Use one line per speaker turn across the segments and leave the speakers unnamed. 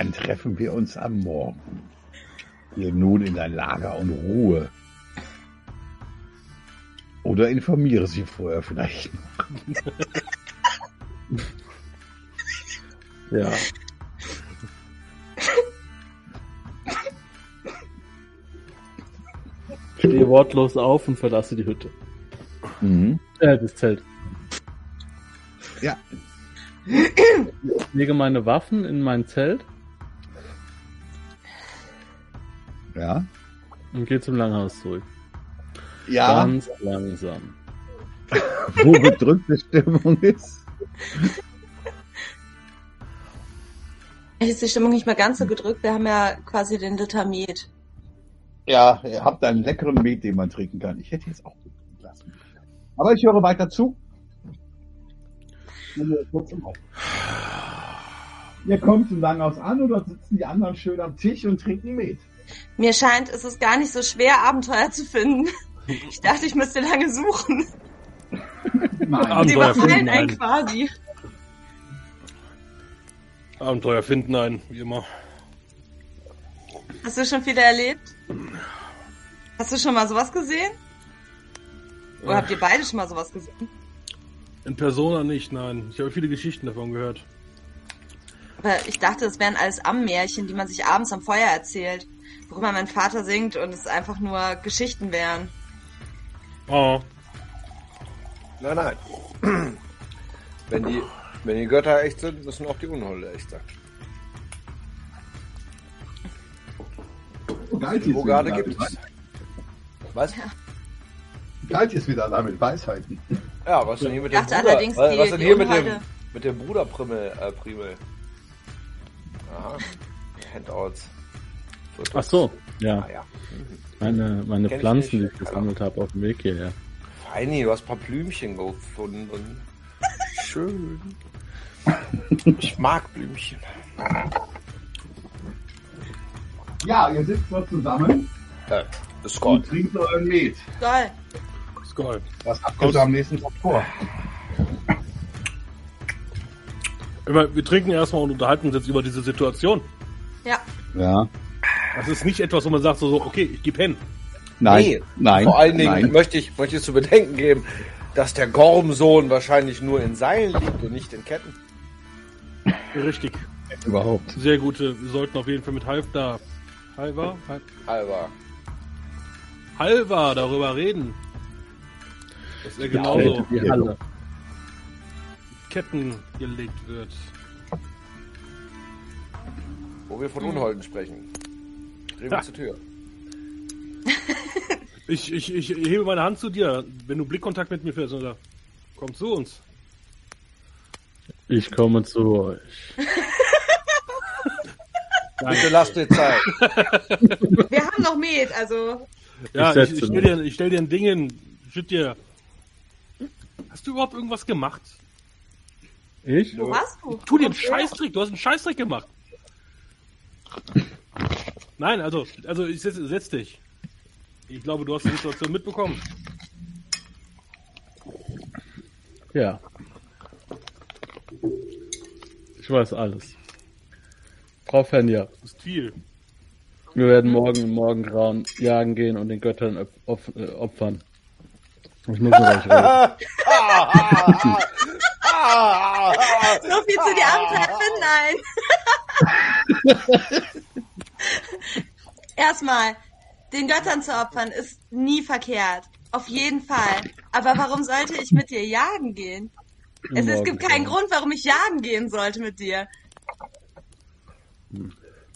Dann treffen wir uns am Morgen. Hier nun in dein Lager und Ruhe. Oder informiere sie vorher vielleicht noch.
Ja. Stehe wortlos auf und verlasse die Hütte.
Mhm.
Äh, das Zelt.
Ja.
Ich lege meine Waffen in mein Zelt
Ja.
und gehe zum Langhaus zurück.
Ja,
Ganz langsam.
wo bedrückte Stimmung ist.
Ist die Stimmung nicht mehr ganz so gedrückt? Wir haben ja quasi den Litamet.
Ja, ihr habt einen leckeren Met, den man trinken kann. Ich hätte jetzt auch lassen. Aber ich höre weiter zu. Ihr kommt zum Langhaus an und dort sitzen die anderen schön am Tisch und trinken Met.
Mir scheint, es ist gar nicht so schwer, Abenteuer zu finden. Ich dachte, ich müsste lange suchen.
Nein.
Die
Abenteuer
überfallen
finden
einen quasi.
Abenteuer finden einen, wie immer.
Hast du schon viele erlebt? Hast du schon mal sowas gesehen? Oder habt ihr beide schon mal sowas gesehen?
In Persona nicht, nein. Ich habe viele Geschichten davon gehört.
Aber ich dachte, es wären alles Ammärchen, die man sich abends am Feuer erzählt. Worüber mein Vater singt und es einfach nur Geschichten wären.
Oh,
Nein, nein. Wenn die, wenn die Götter echt sind, müssen auch die Unholde echt sein.
Galt
Wo gerade gibt es. Was?
Galt ist wieder da mit Weisheiten.
Ja, was denn hier mit dem Bruder?
allerdings,
was,
die-
was denn hier mit dem, mit dem Bruderprimmel, äh, Primel? Aha. Handouts.
Ach so, ja.
Ah, ja.
Meine, meine
Kenn ich
Pflanzen, die ich gesammelt habe auf dem Weg hierher.
Feini, du hast ein paar Blümchen gefunden. Schön. Ich mag Blümchen.
Ja, ihr sitzt dort zusammen
Äh, das ist
und
Gott.
trinkt euren Met.
Toll.
Skull.
Was habt ihr so am nächsten Tag vor?
Immer, wir trinken erstmal und unterhalten uns jetzt über diese Situation.
Ja.
Ja.
Das ist nicht etwas, wo man sagt so, so okay, ich geb hin.
Nein,
Nee,
nein,
Vor allen Dingen
nein.
möchte ich, möchte ich zu bedenken geben, dass der Gormsohn wahrscheinlich nur in Seilen liegt und nicht in Ketten.
Richtig.
Überhaupt.
Sehr gute. Wir sollten auf jeden Fall mit Halv da. Halva? Hal-
Halber.
Halva darüber reden. Dass er genauso. Ketten gelegt wird.
Wo wir von Unholden sprechen. Drehen wir
Ja.
zur Tür.
Ich, ich, ich hebe meine Hand zu dir, wenn du Blickkontakt mit mir fährst oder komm zu uns.
Ich komme zu euch.
Bitte lass dir Zeit.
Wir haben noch Met, also
Ja,
Ich
ich, ich, stell dir, ich stell dir ein Ding hin. Würd dir. Hast du überhaupt irgendwas gemacht?
Ich?
wo warst du?
Tu dir einen? Scheißtrick, du hast einen Scheißtrick gemacht. Nein, also, also ich setz, setz dich. Ich glaube, du hast die Situation mitbekommen.
Ja. Ich weiß alles. Frau Fenja,
Das ist viel.
wir werden morgen im Morgengrauen jagen gehen und den Göttern äh, opfern. Ich muss mit euch reden.
So viel zu die Amtreffen, nein. Erstmal, den Göttern zu opfern ist nie verkehrt. Auf jeden Fall. Aber warum sollte ich mit dir jagen gehen? Es, es gibt keinen. Grund, warum ich jagen gehen sollte mit dir.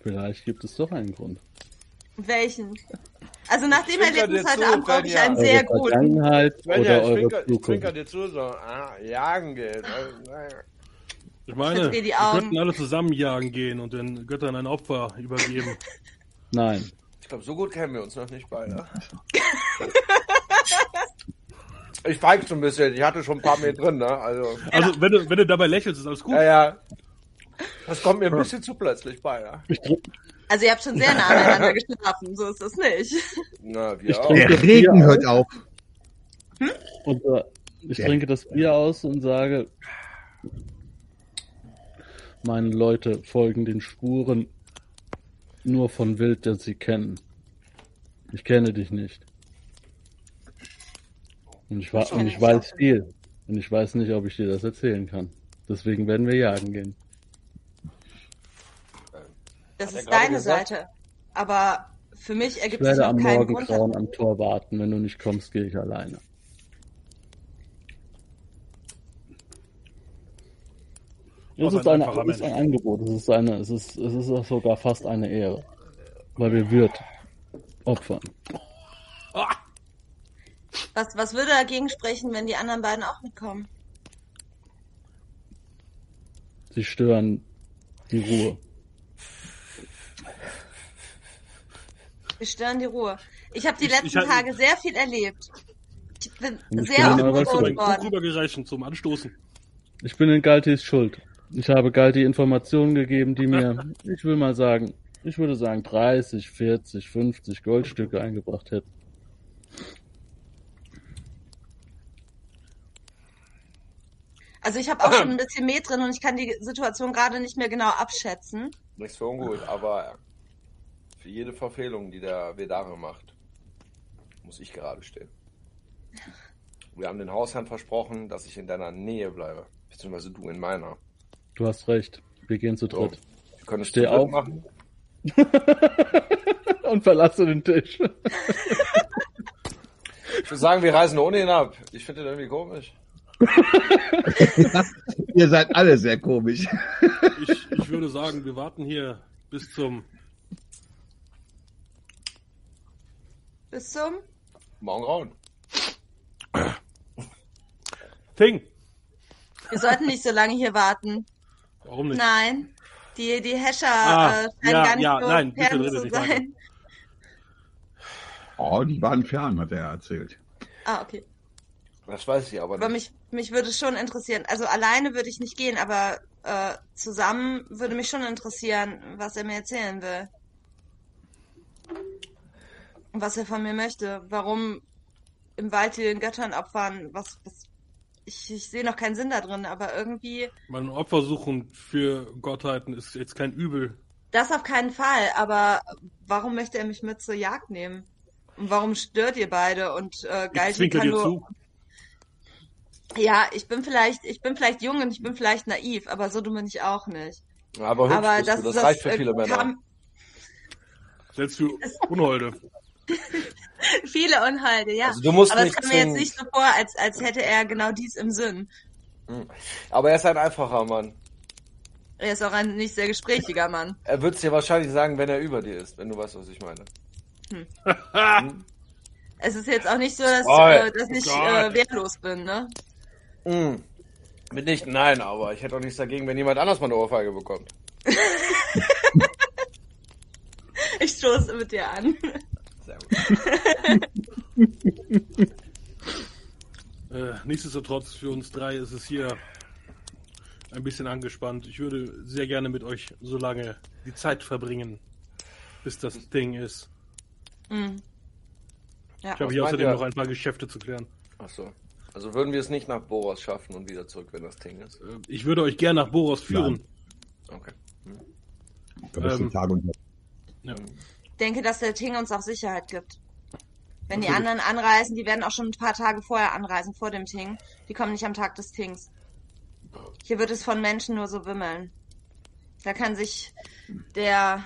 Vielleicht gibt es doch einen Grund.
Welchen? Also nach dem Erlebnis heute
zu,
Abend brauche ich einen sehr guten.
Vergangenheit oder
ich
eure Zukunft.
dir zu, so, ah, jagen geht.
Ich meine, wir könnten alle zusammen jagen gehen und den Göttern ein Opfer übergeben.
Nein.
Ich glaube, so gut kennen wir uns noch nicht beide. Ich feig so ein bisschen. Ich hatte schon ein paar mehr drin, ne? Also,
Also, wenn du, wenn du dabei lächelst, ist alles gut.
ja, ja. Das kommt mir ein bisschen zu plötzlich bei,
trink-
Also ihr habt schon sehr nah aneinander geschlafen, so ist das nicht.
Na, wir
Ich
auch.
Der Regen hört auf.
und, äh, ich
Ja.
trinke das Bier aus und sage, meine Leute folgen den Spuren nur von Wild, das sie kennen. Ich kenne dich nicht. Und ich, wa-
Ich
und ich weiß viel. Und ich weiß nicht, ob ich dir das erzählen kann. Deswegen werden wir jagen gehen.
Das
Hat er
ist
gerade
deine
gesagt?
Seite. Aber für mich
Ich
ergibt sich
werde
auch
am
keinen Grund.
Morgengrauen am Tor warten. Wenn du nicht kommst, gehe ich alleine. Es
Was
ist,
ein
eine, ist ein. Angebot, es ist, eine, es, ist, es ist auch sogar fast eine Ehre. Weil wir Wirt opfern.
Was, was würde dagegen sprechen, wenn die anderen beiden auch mitkommen?
Sie stören die Ruhe.
Wir stören die Ruhe. Ich habe die
Ich-
letzten
ich hab-
Tage sehr viel erlebt. Ich bin
ich
sehr
bin in
oft worden.
rübergereicht zum Anstoßen.
Ich bin in Galtis Schuld. Ich habe Galti Informationen gegeben, die mir, ich will mal sagen, ich würde sagen 30, 40, 50 Goldstücke eingebracht hätten.
Also ich habe auch schon ein bisschen Met drin und ich kann die Situation gerade nicht mehr genau abschätzen.
Nichts für ungut, aber für jede Verfehlung, die der Vedare macht, muss ich gerade stehen. Wir haben den Hausherrn versprochen, dass ich in deiner Nähe bleibe. Beziehungsweise du in meiner.
Du hast recht. Wir gehen zu
So.
dritt.
Wir können es
Steh auf.
machen.
Und verlasse den Tisch.
Ich würde sagen, wir reisen ohne ihn ab. Ich finde den irgendwie komisch.
Ihr seid alle sehr komisch.
Ich, ich würde sagen, wir warten hier bis zum.
Bis zum?
Morgengrauen.
Thing!
Wir sollten nicht so lange hier warten.
Warum nicht?
Nein. Die, die Hescher
Ah,
äh, scheinen
ja,
gar nicht
ja,
so
nein, bitte
fern
redet
zu sein.
Oh, die waren fern, hat er erzählt.
Ah, okay.
Das weiß ich aber
Aber
nicht.
mich, mich würde schon interessieren. Also alleine würde ich nicht gehen, aber äh, zusammen würde mich schon interessieren, was er mir erzählen will. Und was er von mir möchte. Warum im Wald hier den Göttern opfern? Was, was ich, ich sehe noch keinen Sinn da drin, aber irgendwie.
Mein Opfer suchen für Gottheiten ist jetzt kein Übel.
Das auf keinen Fall, aber warum möchte er mich mit zur Jagd nehmen? Und warum stört ihr beide? Und äh,
Ich
Galti
zwinker
kann
dir
nur.
zu.
Ja, ich bin vielleicht, ich bin vielleicht jung und ich bin vielleicht naiv, aber so dumm bin ich auch nicht.
Aber hübsch
aber das.
Das,
das
reicht für
äh,
viele Männer.
kam-
Selbst für Unholde.
viele Unheilde, ja.
Also du musst
aber es
nicht
kam mir jetzt nicht so vor, als, als hätte er genau dies im Sinn.
Aber er ist ein einfacher Mann.
Er ist auch ein nicht sehr gesprächiger Mann.
Er wird es dir wahrscheinlich sagen, wenn er über dir ist, wenn du weißt, was ich meine.
Es ist jetzt auch nicht so, dass,
Oh,
äh, dass ich äh, wehrlos bin, ne?
Mm. Mitnichten, nein, aber ich hätte auch nichts dagegen, wenn jemand anders mal eine Ohrfeige bekommt.
Ich stoße mit dir an.
Äh, nichtsdestotrotz, für uns drei ist es hier ein bisschen angespannt. Ich würde sehr gerne mit euch so lange die Zeit verbringen, bis das Ding ist.
Mhm. Ja.
Ich habe hier außerdem
ihr?
noch ein paar Geschäfte zu klären.
Ach so. Also würden wir es nicht nach Boros schaffen und wieder zurück, wenn das Ding ist.
Äh, Ich würde euch gerne nach Boros führen.
Okay.
Da bist du
Ähm,
Tag und Nacht.
Ja.
Ich denke, dass der Ting uns auch Sicherheit gibt. Wenn die anderen anreisen, die werden auch schon ein paar Tage vorher anreisen, vor dem Ting. Die kommen nicht am Tag des Tings. Hier wird es von Menschen nur so wimmeln. Da kann sich der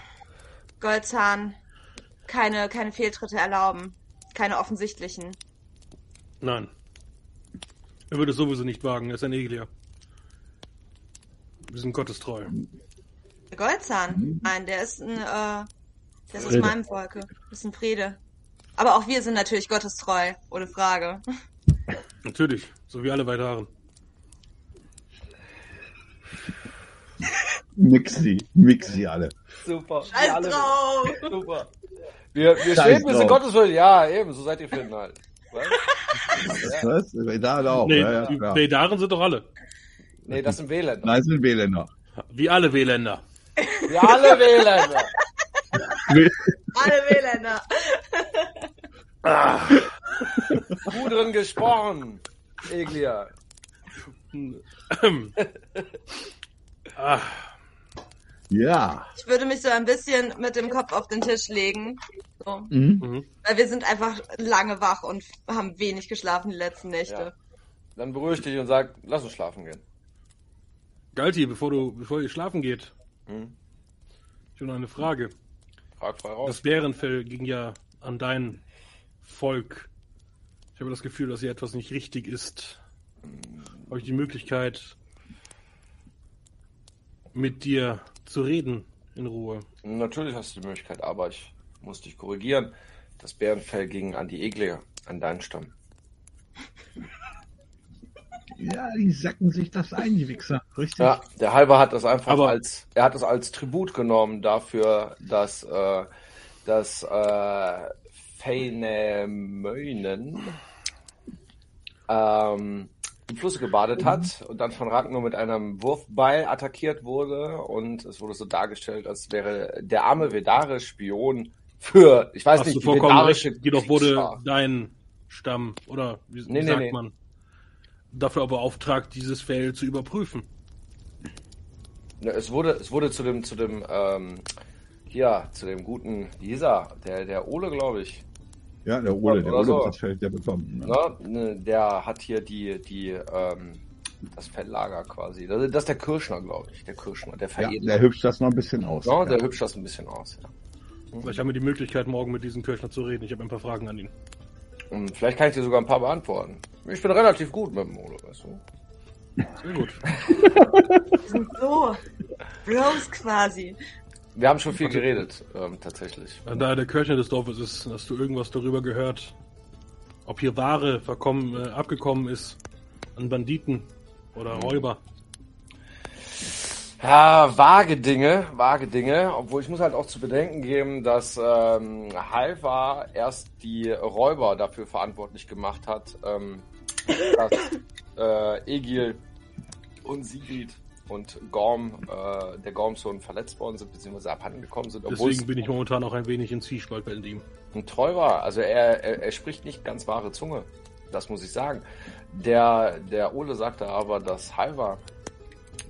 Goldzahn keine, keine Fehltritte erlauben. Keine offensichtlichen.
Nein. Er würde es sowieso nicht wagen. Er ist ein Eglier. Wir sind gottestreu.
Der Goldzahn? Nein, der ist ein, äh, ist aus
Frede.
meinem Volke. Das ist ein Friede. Aber auch wir sind natürlich gottestreu, ohne Frage.
Natürlich, so wie alle Weiteren.
Mix sie, mix sie alle.
Super.
Scheiß drauf!
Super. Wir, wir stehen bis in
drauf.
Gottes Willen. Ja, eben, so seid ihr finden halt. Was?
Was? Da auch.
nee,
ja, ja,
die. Veldaren sind doch alle.
Nee, das sind Wähler.
Nein, es sind Wähländer.
Wie alle Wähländer.
Wir alle Wähler.
Alle Wähländer.
Gut drin gesprochen. Eglia.
ah,
Ja.
Ich würde mich so ein bisschen mit dem Kopf auf den Tisch legen. So.
Mhm.
mhm.
Weil wir sind einfach lange wach und haben wenig geschlafen die letzten Nächte.
Ja. Dann beruhig dich und sag, lass uns schlafen gehen.
Galti, bevor du, bevor ihr schlafen geht,
Hm?
ich habe noch eine Frage.
Frag frei raus.
Das Bärenfell ging ja an dein Volk. Ich habe das Gefühl, dass hier etwas nicht richtig ist. Habe ich die Möglichkeit, mit dir zu reden in Ruhe?
Natürlich hast du die Möglichkeit, aber ich muss dich korrigieren. Das Bärenfell ging an die Eglia, an deinen Stamm.
Ja, die sacken sich das ein, die Wichser. Richtig.
Ja, der Halber hat das einfach
Aber-
als, er hat es als Tribut genommen dafür, dass, äh, dass äh, Feinemöinen ähm, im Fluss gebadet hat und dann von Ragnar mit einem Wurfbeil attackiert wurde und es wurde so dargestellt, als wäre der arme Vedare-Spion für, ich weiß
Hast
nicht, die vedarische
recht. Jedoch wurde dein Stamm, oder wie, wie
Nee, nee,
sagt
nee.
man, dafür beauftragt, dieses Fell zu überprüfen.
Es wurde, es wurde zu dem, zu dem, ähm, hier, zu dem guten, wie hieß er? Der, der Ole, glaube ich.
Ja, der Ole, der Ole
so.
hat das Feld ja bekommen. Ne?
Ne? Ne, Der hat hier die, die, ähm, das Feldlager quasi. Das, das ist der Kirschner, glaube ich. Der Kirschner, der
Ja,
Veredler.
der hübscht das noch ein bisschen aus.
Ja, der
Ja.
hübscht das ein bisschen aus. Ja.
Vielleicht haben wir die Möglichkeit, morgen mit diesem Kirchner zu reden. Ich habe ein paar Fragen an ihn.
Und vielleicht kann ich dir sogar ein paar beantworten. Ich bin relativ gut mit dem Ole, weißt du.
Sehr gut.
Wir sind so Bros quasi.
Wir haben schon viel geredet, ähm, tatsächlich.
Da er der Kirchner des Dorfes ist, hast du irgendwas darüber gehört, ob hier Ware verkommen, äh, abgekommen ist an Banditen oder Räuber?
Ja, vage Dinge, vage Dinge. Obwohl ich muss halt auch zu bedenken geben, dass ähm, Halva erst die Räuber dafür verantwortlich gemacht hat, ähm, dass äh, Egil und Sigrid und Gorm, äh, der Gormsohn verletzt worden sind, beziehungsweise abhanden gekommen sind,
Deswegen bin ich momentan auch ein wenig in Zwiespalt bei ihm.
ein treu war. Also er, er, er spricht nicht ganz wahre Zunge. Das muss ich sagen. Der, der Ole sagte aber, dass Halva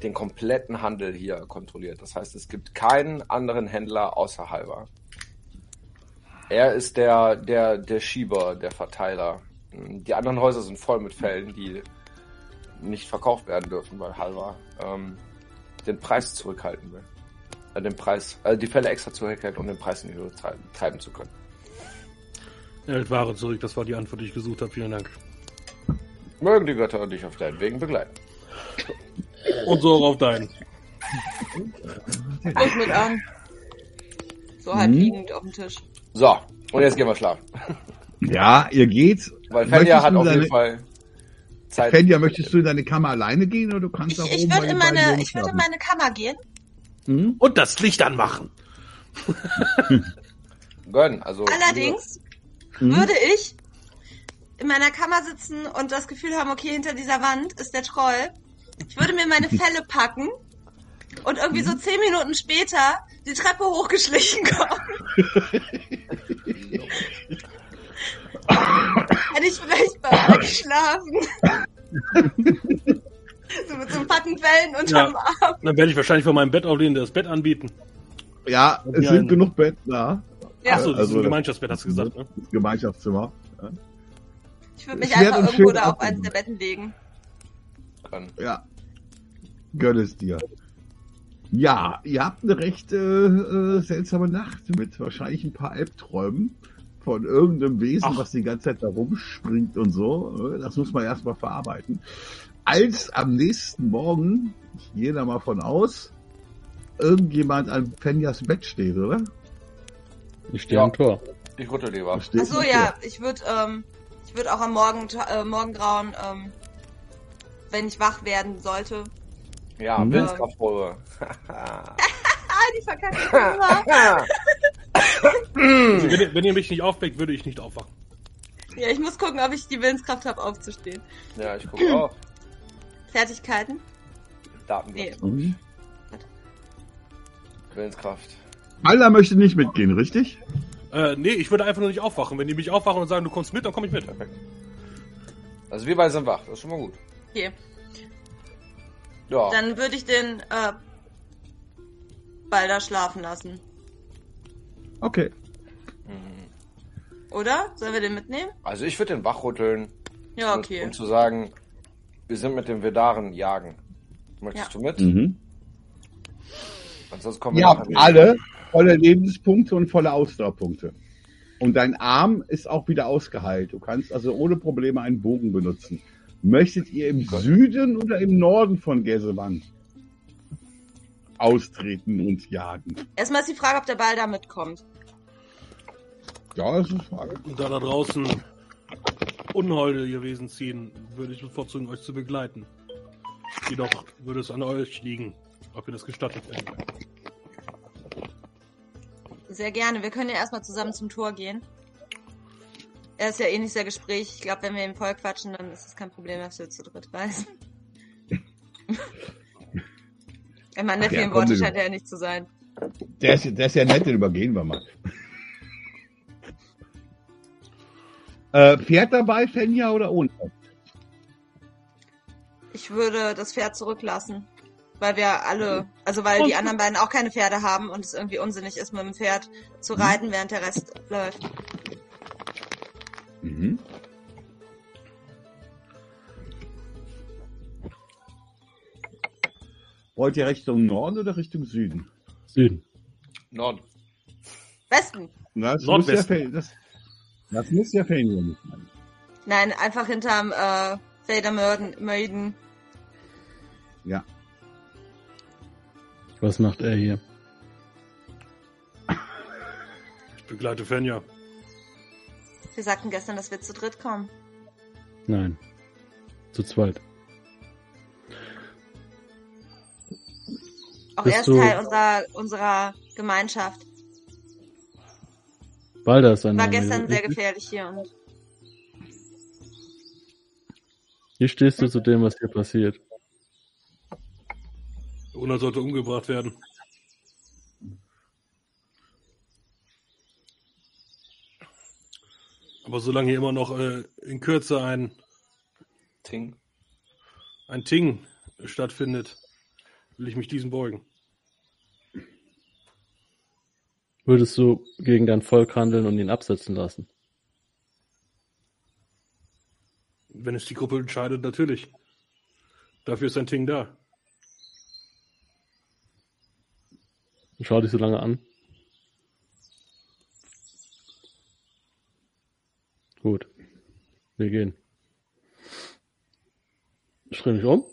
den kompletten Handel hier kontrolliert. Das heißt, es gibt keinen anderen Händler außer Halva. Er ist der, der, der Schieber, der Verteiler. Die anderen Häuser sind voll mit Fällen, die nicht verkauft werden dürfen, weil Halva ähm, den Preis zurückhalten will. Äh, den Preis, äh, die Fälle extra zurückhält, um den Preis in die Höhe treiben, treiben zu können.
Er hält Ware zurück, das war die Antwort, die ich gesucht habe. Vielen Dank.
Mögen die Götter dich auf deinen Wegen begleiten.
Und so auch auf deinen.
Guck mit an. So halb
Mhm.
liegend auf dem Tisch.
So, und jetzt gehen wir schlafen.
Ja, ihr geht.
Weil Fenja hat auf
deine-
jeden Fall Zeit.
Fenja, möchtest du in deine Kammer alleine gehen oder du kannst
Ich,
auch
ich
oben bei
würde in meine, ich würde in meine Kammer gehen.
Hm?
Und das Licht anmachen.
Gönn, also.
Allerdings
Hm?
würde ich in meiner Kammer sitzen und das Gefühl haben, okay, hinter dieser Wand ist der Troll. Ich würde mir meine Felle packen und irgendwie so zehn Minuten später die Treppe hochgeschlichen kommen. Hätte ich vielleicht bei euch geschlafen. so mit so einem Packen Fellen unterm Arm.
Dann werde ich wahrscheinlich von meinem Bett auflehnen, das Bett anbieten.
Ja, es
Ja,
sind
ein-
genug Betten da.
Ja.
Achso, das ist
Also-
ein Gemeinschaftsbett, hast du gesagt, ne?
Gemeinschaftszimmer. Ja.
Ich würde mich
Ich werd
einfach irgendwo da auf eins der Betten legen.
Gönn.
Ja. Gönn es dir. Ja, ihr habt eine recht äh, äh, seltsame Nacht mit wahrscheinlich ein paar Albträumen von irgendeinem Wesen,
Ach.
was die ganze Zeit da rumspringt und so. Äh, Das muss man erstmal verarbeiten. Als am nächsten Morgen, ich gehe da mal von aus, irgendjemand an Fenjas Bett steht, oder?
Ich stehe
Ja.
am Tor.
Ich rüttel die Waffe.
Steht
Ach so,
nicht
ja, ich würde ähm, ich würd auch am Morgen, äh, Morgengrauen, ähm, wenn ich wach werden sollte.
Ja,
Mhm.
Willenskraftprobe.
Die verkacke immer.
Also, wenn, ihr, wenn ihr mich nicht aufweckt, würde ich nicht aufwachen.
Ja, ich muss gucken, ob ich die Willenskraft habe, aufzustehen.
ja, ich gucke auch.
Fertigkeiten?
Datenblatt.
Nee.
Mhm.
Willenskraft.
Alter möchte nicht mitgehen, richtig?
Äh, nee, ich würde einfach nur nicht aufwachen. Wenn die mich aufwachen und sagen, du kommst mit, dann komme ich mit.
Perfekt. Also wir beide sind wach, das ist schon mal gut.
Okay,
Ja,
dann würde ich den äh, Balder schlafen lassen.
Okay.
Oder? Sollen wir den mitnehmen?
also ich würde den wachrütteln,
Ja,
um-
okay.
um zu sagen, wir sind mit dem Vedaren jagen. Möchtest
Ja.
du mit?
Mhm.
Ansonsten kommen wir nachher.
alle volle Lebenspunkte und volle Ausdauerpunkte. Und dein Arm ist auch wieder ausgeheilt. Du kannst also ohne Probleme einen Bogen benutzen. Möchtet ihr im Süden oder im Norden von Gäsewand austreten und jagen?
Erstmal ist die Frage, ob der Balder mitkommt.
Ja, das ist eine Frage.
Und da da draußen Unholde ihr Wesen ziehen, würde ich bevorzugen, euch zu begleiten. Jedoch würde es an euch liegen, ob ihr das gestattet werdet.
Sehr gerne. Wir können ja erstmal zusammen zum Tor gehen. Er ist ja eh nicht sehr gesprächig. Ich glaube, wenn wir ihm voll quatschen, dann ist es kein Problem, dass wir zu dritt reisen. ich meine, der
Ach
vielen Worte scheint er ja nicht zu sein.
Der ist, der ist ja nett, den übergehen wir mal. Äh, Pferd dabei, Fenja oder ohne?
Ich würde das Pferd zurücklassen. Weil wir alle, also weil die anderen beiden auch keine Pferde haben und es irgendwie unsinnig ist, mit dem Pferd zu reiten, während der Rest läuft.
Mhm. Wollt ihr Richtung Norden oder Richtung Süden?
Süden.
Norden.
Westen.
Na, das, muss ja,
Nordwesten.
Fe- das, das muss ja Fenja nicht sein.
Nein, einfach hinterm äh, Maiden.
Ja.
Was macht er hier?
Ich begleite Fenja.
Wir sagten gestern, dass wir zu dritt kommen.
Nein. Zu zweit.
Auch
Bist
er ist
du-
Teil unserer, unserer Gemeinschaft.
Balder ist ein
War
Name,
gestern sehr gefährlich hier und
Wie stehst du zu dem, was hier passiert?
Una sollte umgebracht werden. Aber solange hier immer noch äh, in Kürze ein,
Ting.
ein Ting stattfindet, will ich mich diesem beugen.
Würdest du gegen dein Volk handeln und ihn absetzen lassen?
Wenn es die Gruppe entscheidet, natürlich. Dafür ist ein Ting da.
Schau dich so lange an. Gut. Wir gehen. Ich drehe mich um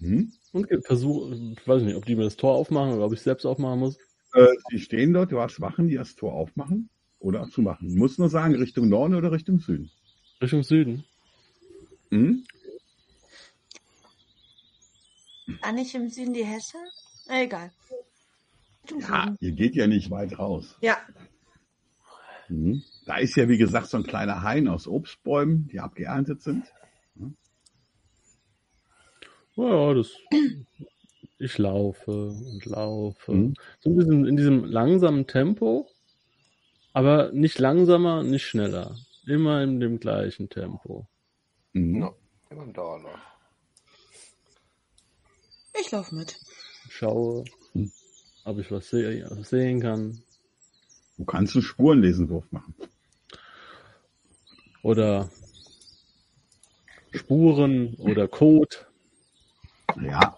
Hm?
und versuche, ich weiß nicht, ob die mir das Tor aufmachen oder ob ich es selbst aufmachen muss.
Äh, die stehen dort, du hast Wachen, die das Tor aufmachen oder zumachen. Du musst nur sagen, Richtung Norden oder Richtung Süden.
Richtung Süden.
Hm?
Ah, nicht im Süden die Hesse? Na, egal.
Ja, ihr geht ja nicht weit raus.
Ja.
Mhm. Da ist ja, wie gesagt, so ein kleiner Hain aus Obstbäumen, die abgeerntet sind.
Ja, das. Ich laufe und laufe.
Mhm.
So ein bisschen in diesem langsamen Tempo, aber nicht langsamer, nicht schneller. Immer in dem gleichen Tempo.
Mhm.
No, immer im Dauerlauf.
Ich laufe mit.
Schaue,
Hm.
ob ich was se sehen kann.
Du kannst einen Spurenlesenwurf machen.
Oder Spuren oder Code.
Ja.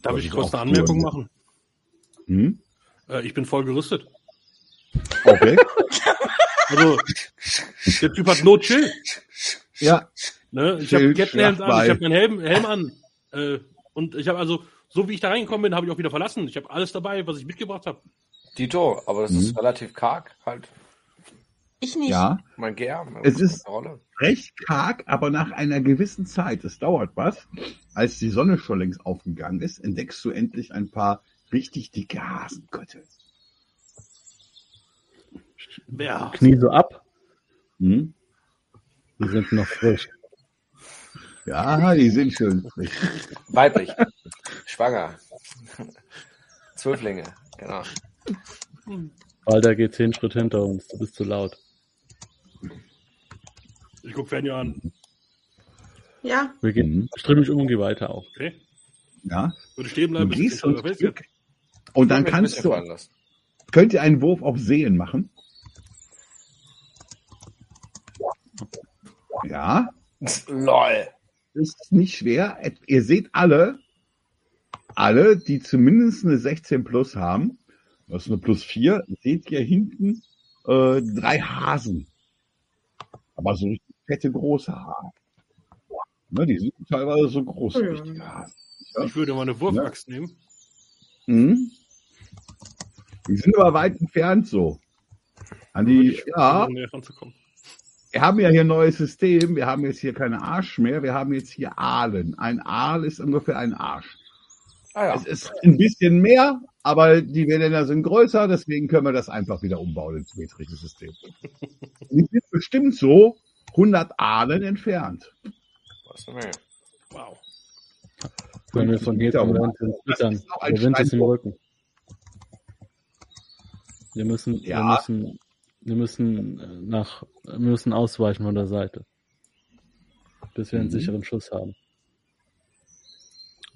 Darf ich kurz eine Anmerkung machen?
Hm?
Äh, ich bin voll gerüstet.
Okay.
Also, der Typ hat no chill.
ja.
Ne? Ich habe Kettenhelm an, ich habe meinen Helm, Helm an. Äh, und ich habe also, so wie ich da reingekommen bin, habe ich auch wieder verlassen. Ich habe alles dabei, was ich mitgebracht habe.
Dito, aber das
Mhm.
ist relativ karg, halt.
Ich nicht.
Ja.
Mein GR.
Es ist-. Recht karg, aber nach einer gewissen Zeit, es dauert was, als die Sonne schon längst aufgegangen ist, entdeckst du endlich ein paar richtig dicke Hasenkötte.
Ja.
Knie so ab.
Hm?
Die sind noch frisch.
Ja, die sind schön frisch.
Weiblich. Schwanger. Zwölflinge, genau.
Walter geht zehn Schritt hinter uns. Du bist zu laut.
Ich guck Fernio an.
Ja.
Wir gehen,
Mhm.
ich drehe mich um und gehe weiter auch.
Okay.
Ja.
Würde stehen
Du
bleiben, ich
gehst und dann
will mich ein
kannst du, könnt ihr einen Wurf auf Sehen machen. Ja,
LOL.
ist nicht schwer. Ihr seht alle, alle, die zumindest eine 16 plus haben, das ist eine plus 4, seht ihr hinten äh, drei Hasen. Aber so richtig fette, große Hasen. Ne, die sind teilweise so groß,
Ja.
richtige Hasen.
Ich würde meine Wurfaxt nehmen.
Mhm. Die sind aber weit entfernt so. An die, ja,
versuchen,
wir haben ja hier ein neues System. Wir haben jetzt hier keine Arsch mehr. Wir haben jetzt hier Aalen. Ein Aal ist ungefähr ein Arsch.
Ah ja.
Es ist ein bisschen mehr, aber die Länder sind größer. Deswegen können wir das einfach wieder umbauen ins metrische System. Die sind bestimmt so 100 Aalen entfernt.
Was Menge.
Wow.
Wenn wir von hier. Wind ins Zittern. Der Wind ist im. Rücken. Wir müssen, wir
Ja.
müssen, wir müssen äh, nach, wir müssen ausweichen von der Seite. Bis wir einen
Mhm.
sicheren Schuss haben.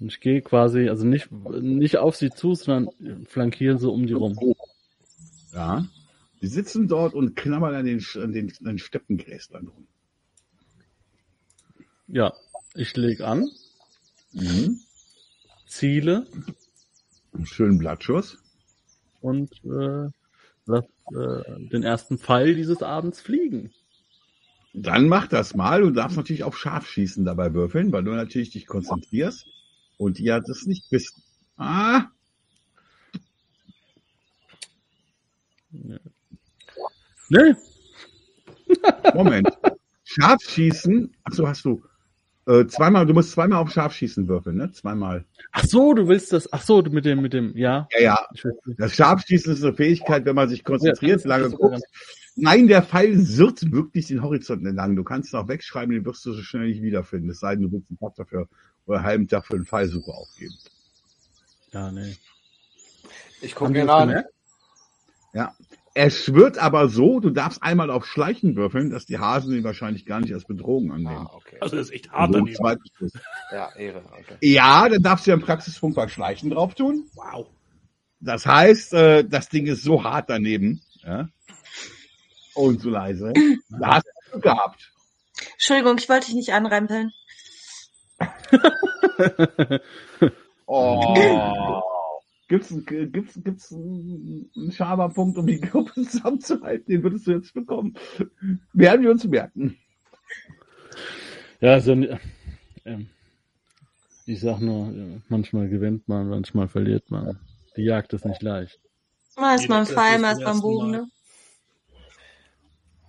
Und ich gehe quasi, also nicht, nicht auf sie zu, sondern flankiere so um die rum.
Ja. Die sitzen dort und knabbern an den, an den, an den Steppengräslern rum.
Ja, ich lege an,
Mhm.
ziele
Einen schönen Blattschuss.
und äh, lass äh, den ersten Pfeil dieses Abends fliegen.
Dann mach das mal. Du darfst natürlich auf Scharfschießen dabei würfeln, weil du natürlich dich konzentrierst und ihr das nicht wissen. Ah,
Nee,
Moment. Scharfschießen. Achso, hast du äh, zweimal, du musst zweimal auf Scharfschießen würfeln, ne? Zweimal.
ach so, du willst das, ach so, du mit dem, mit dem, ja.
Ja, ja. Das Scharfschießen ist eine Fähigkeit, wenn man sich konzentriert,
Ja,
lange guckt. Nein, der Pfeil wird wirklich den Horizont entlang. Du kannst ihn auch wegschreiben, den wirst du so schnell nicht wiederfinden. Es sei denn, du willst einen Tag dafür oder einen halben Tag für einen Pfeilsuche aufgeben.
Ja, nee.
Ich gucke
das
an.
Ja. Er schwört aber so, du darfst einmal auf Schleichen würfeln, dass die Hasen ihn wahrscheinlich gar nicht als Bedrohung annehmen.
Ah, okay.
Also das ist echt hart
so.
Ja, Ehre. Okay.
Ja, dann darfst du ja im Praxispunkt bei Schleichen drauf tun.
Wow.
Das heißt, äh, das Ding ist so hart daneben. Ja? Und so leise. Da hast du Glück gehabt.
Entschuldigung, ich wollte dich nicht anrempeln.
Oh. Gibt's, gibt's, gibt's einen Schaberpunkt, um die Gruppe zusammenzuhalten? Den würdest du jetzt bekommen. Werden wir uns merken.
Ja, also, ähm, ich sag nur, manchmal gewinnt man, manchmal verliert man. Die Jagd ist nicht leicht.
Mal ist
trifft
Pfeil,
es
mal ist beim
ersten
Bogen,
Mal.
ne?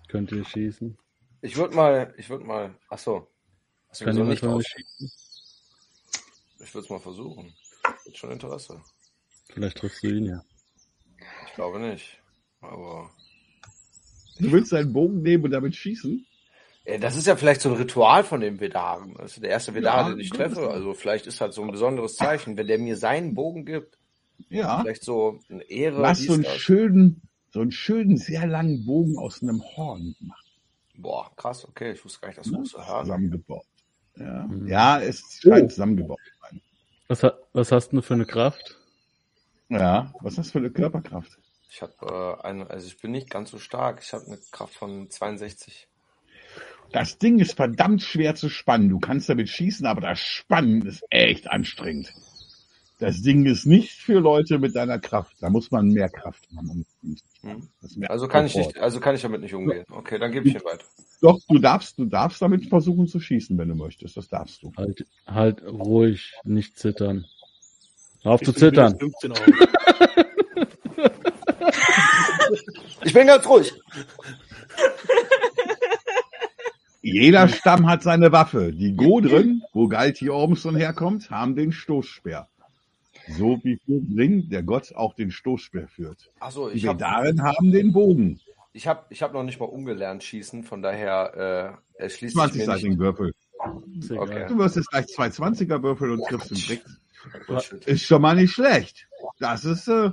Könnt ihr schießen?
Ich würde mal, ich würde mal, ach so. Hast du
Kann
so nicht drauf?
euch schießen?
Ich würde es mal versuchen. Hat schon Interesse.
Vielleicht triffst du ihn ja.
Ich glaube nicht. Aber
Du willst deinen Bogen nehmen und damit schießen?
Ja, das ist ja vielleicht so ein Ritual von dem Vedaren. Das ist der erste Vedar,
Ja,
den ich treffe. Also vielleicht ist halt so ein besonderes Zeichen, wenn der mir seinen Bogen gibt.
Ja.
Vielleicht so eine Ehre.
Du hast
dies,
so einen
das.
schönen, so einen schönen, sehr langen Bogen aus einem Horn gemacht.
Boah, krass, okay. Ich wusste gar nicht, dass du
Ne?
das so hörst.
Zusammengebaut. Ja,
Mhm.
ja es scheint zusammengebaut zu sein.
Was, ha- was hast du für eine Kraft?
Ja, was ist das für eine Körperkraft?
Ich habe äh, eine, also ich bin nicht ganz so stark. Ich habe eine Kraft von 62.
Das Ding ist verdammt schwer zu spannen. Du kannst damit schießen, aber das Spannen ist echt anstrengend. Das Ding ist nicht für Leute mit deiner Kraft. Da muss man mehr Kraft haben. um-
Hm. Also kann ich nicht, also kann ich damit nicht umgehen. Okay, dann gebe ich ihn weiter.
Doch, du darfst, du darfst damit versuchen zu schießen, wenn du möchtest. Das darfst du.
Halt, halt ruhig, nicht zittern. Hör auf
Ich
zu
bin
zittern.
minus 15 Euro.
Ich bin ganz ruhig.
Jeder Stamm hat seine Waffe. Die Godren, wo Galti Ormson herkommt, haben den Stoßspeer. So wie Ring, der Gott, auch den Stoßspeer führt.
Achso,
Die
ich habe
Vedaren haben den Bogen.
ich hab, ich hab noch nicht mal umgelernt schießen, von daher äh, erschließt sich
20
mir nicht.
seitigen Würfel.
Okay.
Du wirst jetzt gleich zwei 20er Würfel und triffst den Blick.
Bullshit.
Ist schon mal nicht schlecht. Das ist, äh,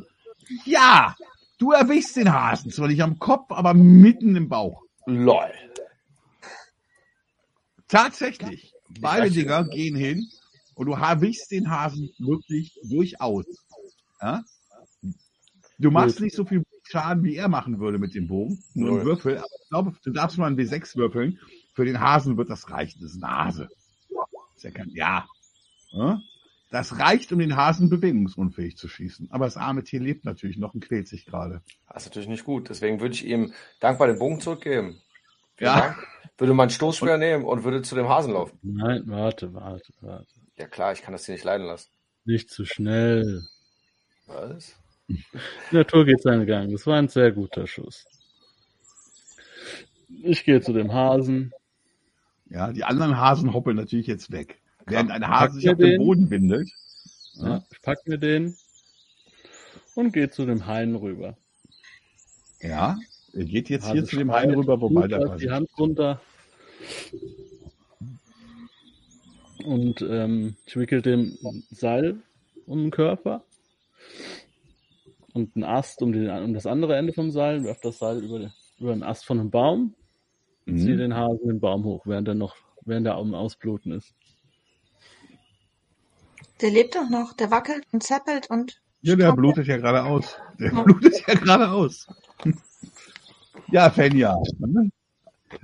ja, du erwischst den Hasen. Zwar nicht am Kopf, aber mitten im Bauch.
LOL.
Tatsächlich. Beide Dinger gehen hin und du erwischst den Hasen wirklich durchaus. Ja? Du machst nicht so viel Schaden, wie er machen würde mit dem Bogen. Nur
Null.
im Würfel. Aber ich glaube, du darfst mal ein W6 würfeln. Für den Hasen wird das reichen. Das ist eine Hase. Ist ja kein, ja. Ja? Das reicht, um den Hasen bewegungsunfähig zu schießen. Aber das arme Tier lebt natürlich noch und quält sich gerade.
Das ist natürlich nicht gut. Deswegen würde ich ihm dankbar den Bogen zurückgeben. Vielen
Ja.
Dank. Würde meinen Stoßspeer nehmen und würde zu dem Hasen laufen.
Nein, warte, warte, warte.
Ja klar, ich kann das hier nicht leiden lassen.
Nicht zu schnell.
Was?
Die Natur geht seinen Gang. Das war ein sehr guter Schuss. Ich gehe zu dem Hasen.
Ja, die anderen Hasen hoppeln natürlich jetzt weg. Während ein Hase sich auf den
den?
Boden bindet.
Ja, ich pack mir den und gehe zu dem Hain rüber.
Ja, er geht jetzt
Hase
hier zu dem Hain rüber, wobei der
die Hand runter. Und ähm, ich wickel dem ein Seil um den Körper und einen Ast um, den, um das andere Ende vom Seil, werf das Seil über, den- über einen Ast von einem Baum und ziehe
Mhm.
den Hasen den Baum hoch, während er noch, während er am Ausbluten ist.
Der lebt doch noch, der wackelt und zappelt und.
Ja, der blutet ja gerade aus. Der blutet ja gerade aus. Ja, Fenja.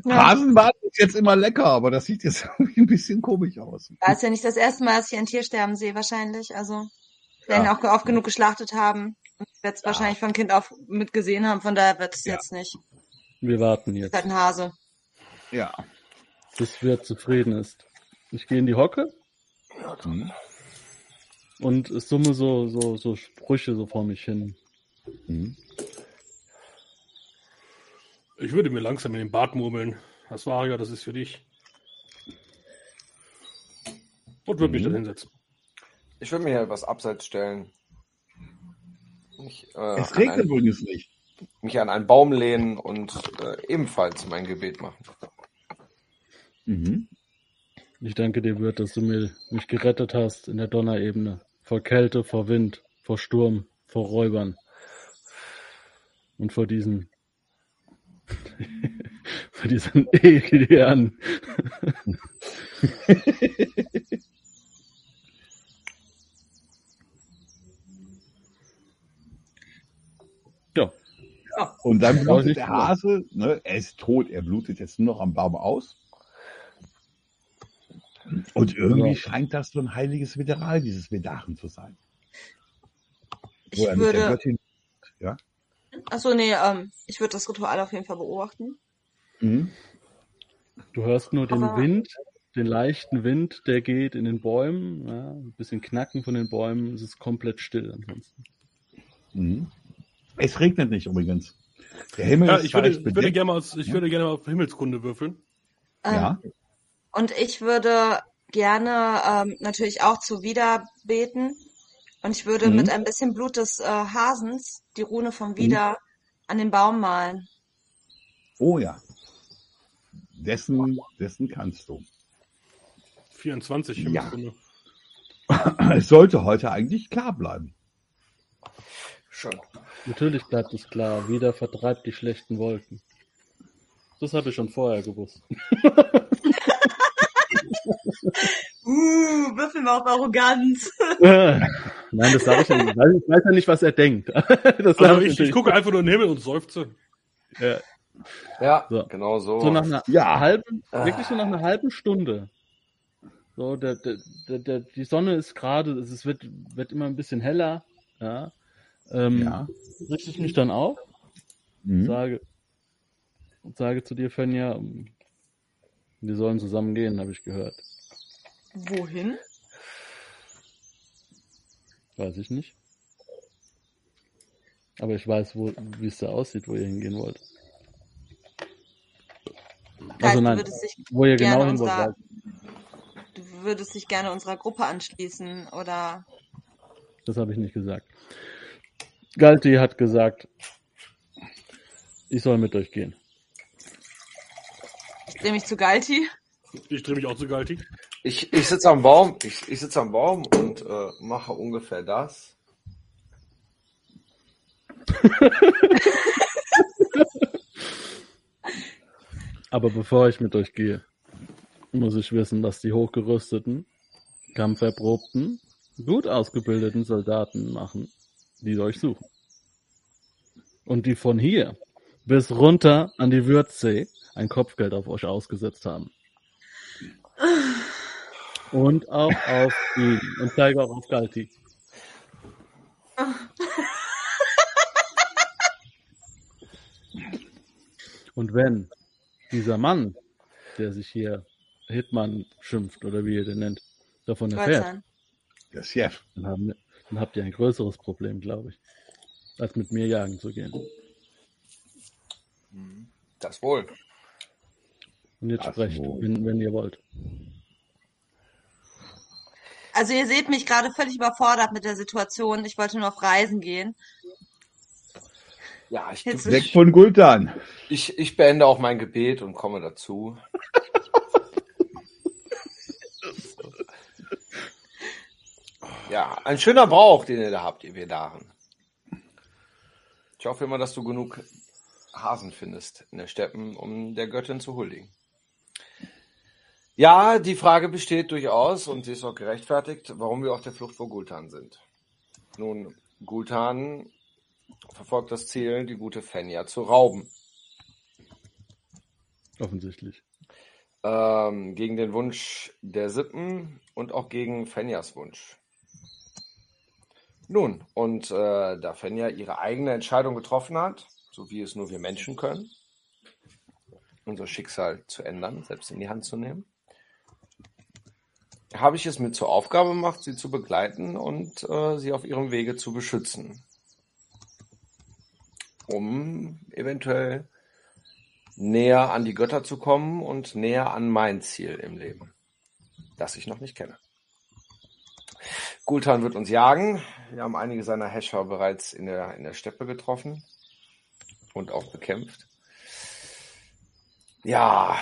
Ja.
Hasenbad ist jetzt immer lecker, aber das sieht jetzt irgendwie ein bisschen komisch aus.
Da ist ja nicht das erste Mal, dass ich ein Tier sterben sehe, wahrscheinlich. Also, werden
Ja.
auch oft genug geschlachtet haben. Ich werde es wahrscheinlich von Kind auf mitgesehen haben, von daher wird es
Ja.
jetzt nicht.
Wir warten
Ist
jetzt,
halt ein Hase.
Ja.
bis Wirt zufrieden ist. Ich gehe in die Hocke
Mhm.
und summe so, so, so Sprüche so vor mich hin.
Mhm.
Ich würde mir langsam in den Bart murmeln. Asvaria, das ist für dich. Und würde mich
Mhm.
dann hinsetzen.
Ich würde mir hier was abseits stellen. Mich, äh,
Es
an
regnet
einen,
übrigens nicht.
mich an einen Baum lehnen und äh, ebenfalls mein Gebet machen.
Mhm.
Ich danke dir, Wirt, dass du mir, mich gerettet hast in der Donnerebene. Vor Kälte, vor Wind, vor Sturm, vor Räubern. Und vor diesen, vor diesen Ekelherren. ja,
Und dann blutet der. Hase, ne, er ist tot, er blutet jetzt nur noch am Baum aus. Und irgendwie
Ja.
scheint das so ein heiliges Veteran, dieses Vedaren zu sein.
Ich
Wo er mit der
würde.
Göttin, ja.
Achso, nee, ähm, ich würde das Ritual auf jeden Fall beobachten.
Mhm.
du hörst nur den
Aber-
Wind, den leichten Wind, der geht in den Bäumen. Ja, ein bisschen Knacken von den Bäumen. Es ist komplett still ansonsten.
Mhm. Es regnet nicht übrigens. Der Himmel
Ja,
ist
ich würde, ich würde
bedeckt.
gerne mal, ich würde gerne mal auf Himmelskunde würfeln.
Ähm,
Ja.
Und ich würde gerne ähm, natürlich auch zu Wieder beten. Und ich würde
Mhm.
mit ein bisschen Blut des äh, Hasens die Rune vom Wieder an den Baum malen.
Oh ja. Dessen, dessen kannst du.
24
Ja.
Stunde.
Es sollte heute eigentlich klar bleiben.
Schön.
Natürlich bleibt es klar, wieder vertreibt die schlechten Wolken. Das habe ich schon vorher gewusst.
Uh, würfel mal auf Arroganz.
Nein, das sage ich ja nicht. Ich weiß ja nicht, was er denkt.
Also ich, ich gucke einfach nur in den Himmel und seufze.
Ja.
Ja,
So.
genau so.
So nach einer
Ja.
halben,
Ah.
wirklich so nach einer halben Stunde. So, der, der, der, der, die Sonne ist gerade, es wird, wird immer ein bisschen heller. Ja. Ähm,
Ja.
Richte ich mich dann auf,
Mhm.
sage, sage zu dir, Fenja, wir sollen zusammen gehen, habe ich gehört.
Wohin?
Weiß ich nicht. Aber ich weiß, wo, wie es da aussieht, wo ihr hingehen wollt. Also
du
nein,
würdest dich
wo ihr
gerne
genau hin wollt.
unserer- Du würdest dich gerne unserer Gruppe anschließen oder
Das habe ich nicht gesagt. Galti hat gesagt, ich soll mit euch gehen.
ich dreh mich zu Galti.
Ich drehe mich auch zu Galti.
Ich, ich sitze am Baum, ich, ich sitze am Baum und äh, mache ungefähr das.
Aber bevor ich mit euch gehe, muss ich wissen, was die hochgerüsteten, kampferprobten, gut ausgebildeten Soldaten machen, die euch suchen. Und die von hier bis runter an die Würzsee ein Kopfgeld auf euch ausgesetzt haben. Und auch auf ihn. Und zeige auch auf Galti. Und wenn dieser Mann, der sich hier Hitman schimpft oder wie ihr den nennt, davon erfährt,
Goldstein.
Der Chef.
dann, haben, dann habt ihr ein größeres Problem, glaube ich, als mit mir jagen zu gehen.
Das wohl.
Und jetzt
Ach
sprecht, wenn, wenn ihr wollt.
Also ihr seht mich gerade völlig überfordert mit der Situation. Ich wollte nur auf Reisen gehen.
Ja, ich,
Jetzt-
Weg von Gultan.
ich, ich beende auch mein Gebet und komme dazu. Ja, ein schöner Brauch, den ihr da habt, ihr Vedaren. Ich hoffe immer, dass du genug Hasen findest in der Steppen, um der Göttin zu huldigen. Ja, die Frage besteht durchaus und sie ist auch gerechtfertigt, warum wir auf der Flucht vor Gultan sind. Nun, Gultan verfolgt das Ziel, die gute Fenja zu rauben.
Offensichtlich.
Ähm, gegen den Wunsch der Sippen und auch gegen Fenjas Wunsch. Nun, und äh, da Fenja ihre eigene Entscheidung getroffen hat, so wie es nur wir Menschen können, unser Schicksal zu ändern, selbst in die Hand zu nehmen, habe ich es mir zur Aufgabe gemacht, sie zu begleiten und äh, sie auf ihrem Wege zu beschützen, um eventuell näher an die Götter zu kommen und näher an mein Ziel im Leben, das ich noch nicht kenne. Gultan wird uns jagen. Wir haben einige seiner Häscher bereits in der, in der Steppe getroffen und auch bekämpft. Ja,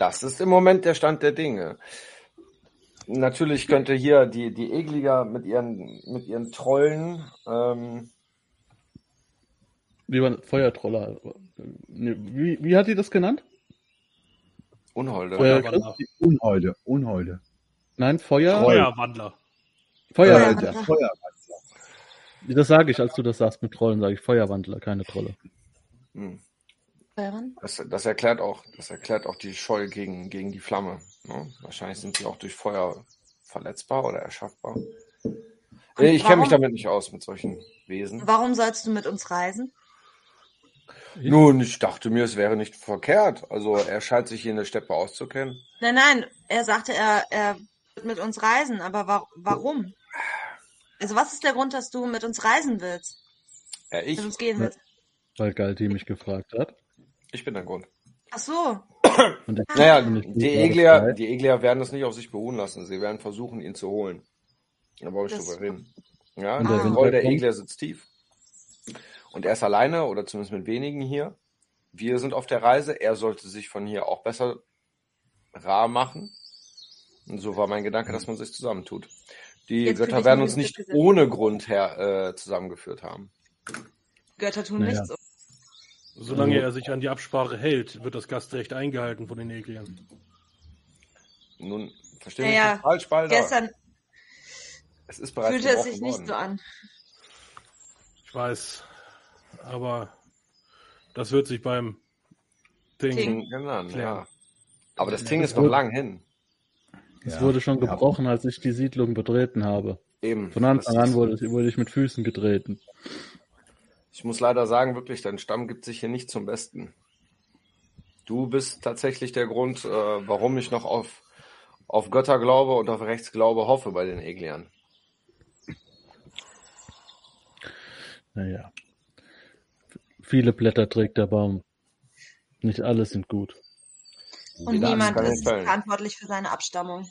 das ist im Moment der Stand der Dinge. Natürlich könnte hier die, die Egliger mit ihren, mit ihren Trollen ähm,
Wie war Feuertroller? Wie, wie hat die das genannt?
Unholde.
Feuer-
Feuerwandler.
Unholde. Unholde.
Nein, Feuer.
Feuerwandler.
Feuer.
Feuerwandler.
der Feuer.
Das sage ich, als du das sagst mit Trollen, sage ich Feuerwandler, keine Trolle.
Hm. Das, das erklärt auch, das erklärt auch die Scheu gegen, gegen die Flamme. Ne? Wahrscheinlich sind sie auch durch Feuer verletzbar oder erschaffbar. Nee, ich kenne mich damit nicht aus mit solchen Wesen.
Warum sollst du mit uns reisen?
Nun, ich dachte mir, es wäre nicht verkehrt. Also er scheint sich hier in der Steppe auszukennen.
Nein, nein, er sagte, er, er wird mit uns reisen, aber wa warum? Also was ist der Grund, dass du mit uns reisen willst?
Ja, ich,
Mit uns gehen willst?
Weil Galti mich gefragt hat.
Ich bin der Grund.
Ach so.
Und ich-
Naja, die Eglia, die Eglia werden es nicht auf sich beruhen lassen. Sie werden versuchen, ihn zu holen. Da brauche ich
Das-
drüber reden. Ja,
Und
der Roll der Eglia sitzt tief. Und er ist alleine oder zumindest mit wenigen hier. Wir sind auf der Reise. Er sollte sich von hier auch besser rar machen. Und so war mein Gedanke, dass man sich zusammentut. Die
Jetzt
Götter werden uns nicht ohne Grund her äh, zusammengeführt haben.
Götter tun
Naja.
nichts.
Solange
Also-
er sich an die Absprache hält, wird das Gastrecht eingehalten von den Egliern.
Nun, verstehe mich
Naja,
nicht falsch, Balder.
Gestern
es ist bereits
fühlte es sich nicht
worden.
so an.
Ich weiß, aber das wird sich beim Ding.
Ändern,
Klären.
ja. Aber das
Ja,
Ting
das
ist noch lang hin.
Es
Ja.
wurde schon
Ja.
gebrochen, als ich die Siedlung betreten habe.
Eben.
Von Anfang an wurde, wurde ich mit Füßen getreten.
Ich muss leider sagen, wirklich, dein Stamm gibt sich hier nicht zum Besten. Du bist tatsächlich der Grund, äh, warum ich noch auf, auf Götter glaube und auf Rechtsglaube hoffe bei den Egliern.
Naja. Viele Blätter trägt der Baum. Nicht alle sind gut.
Und
Jeder
niemand ist
fällen.
verantwortlich für seine Abstammung.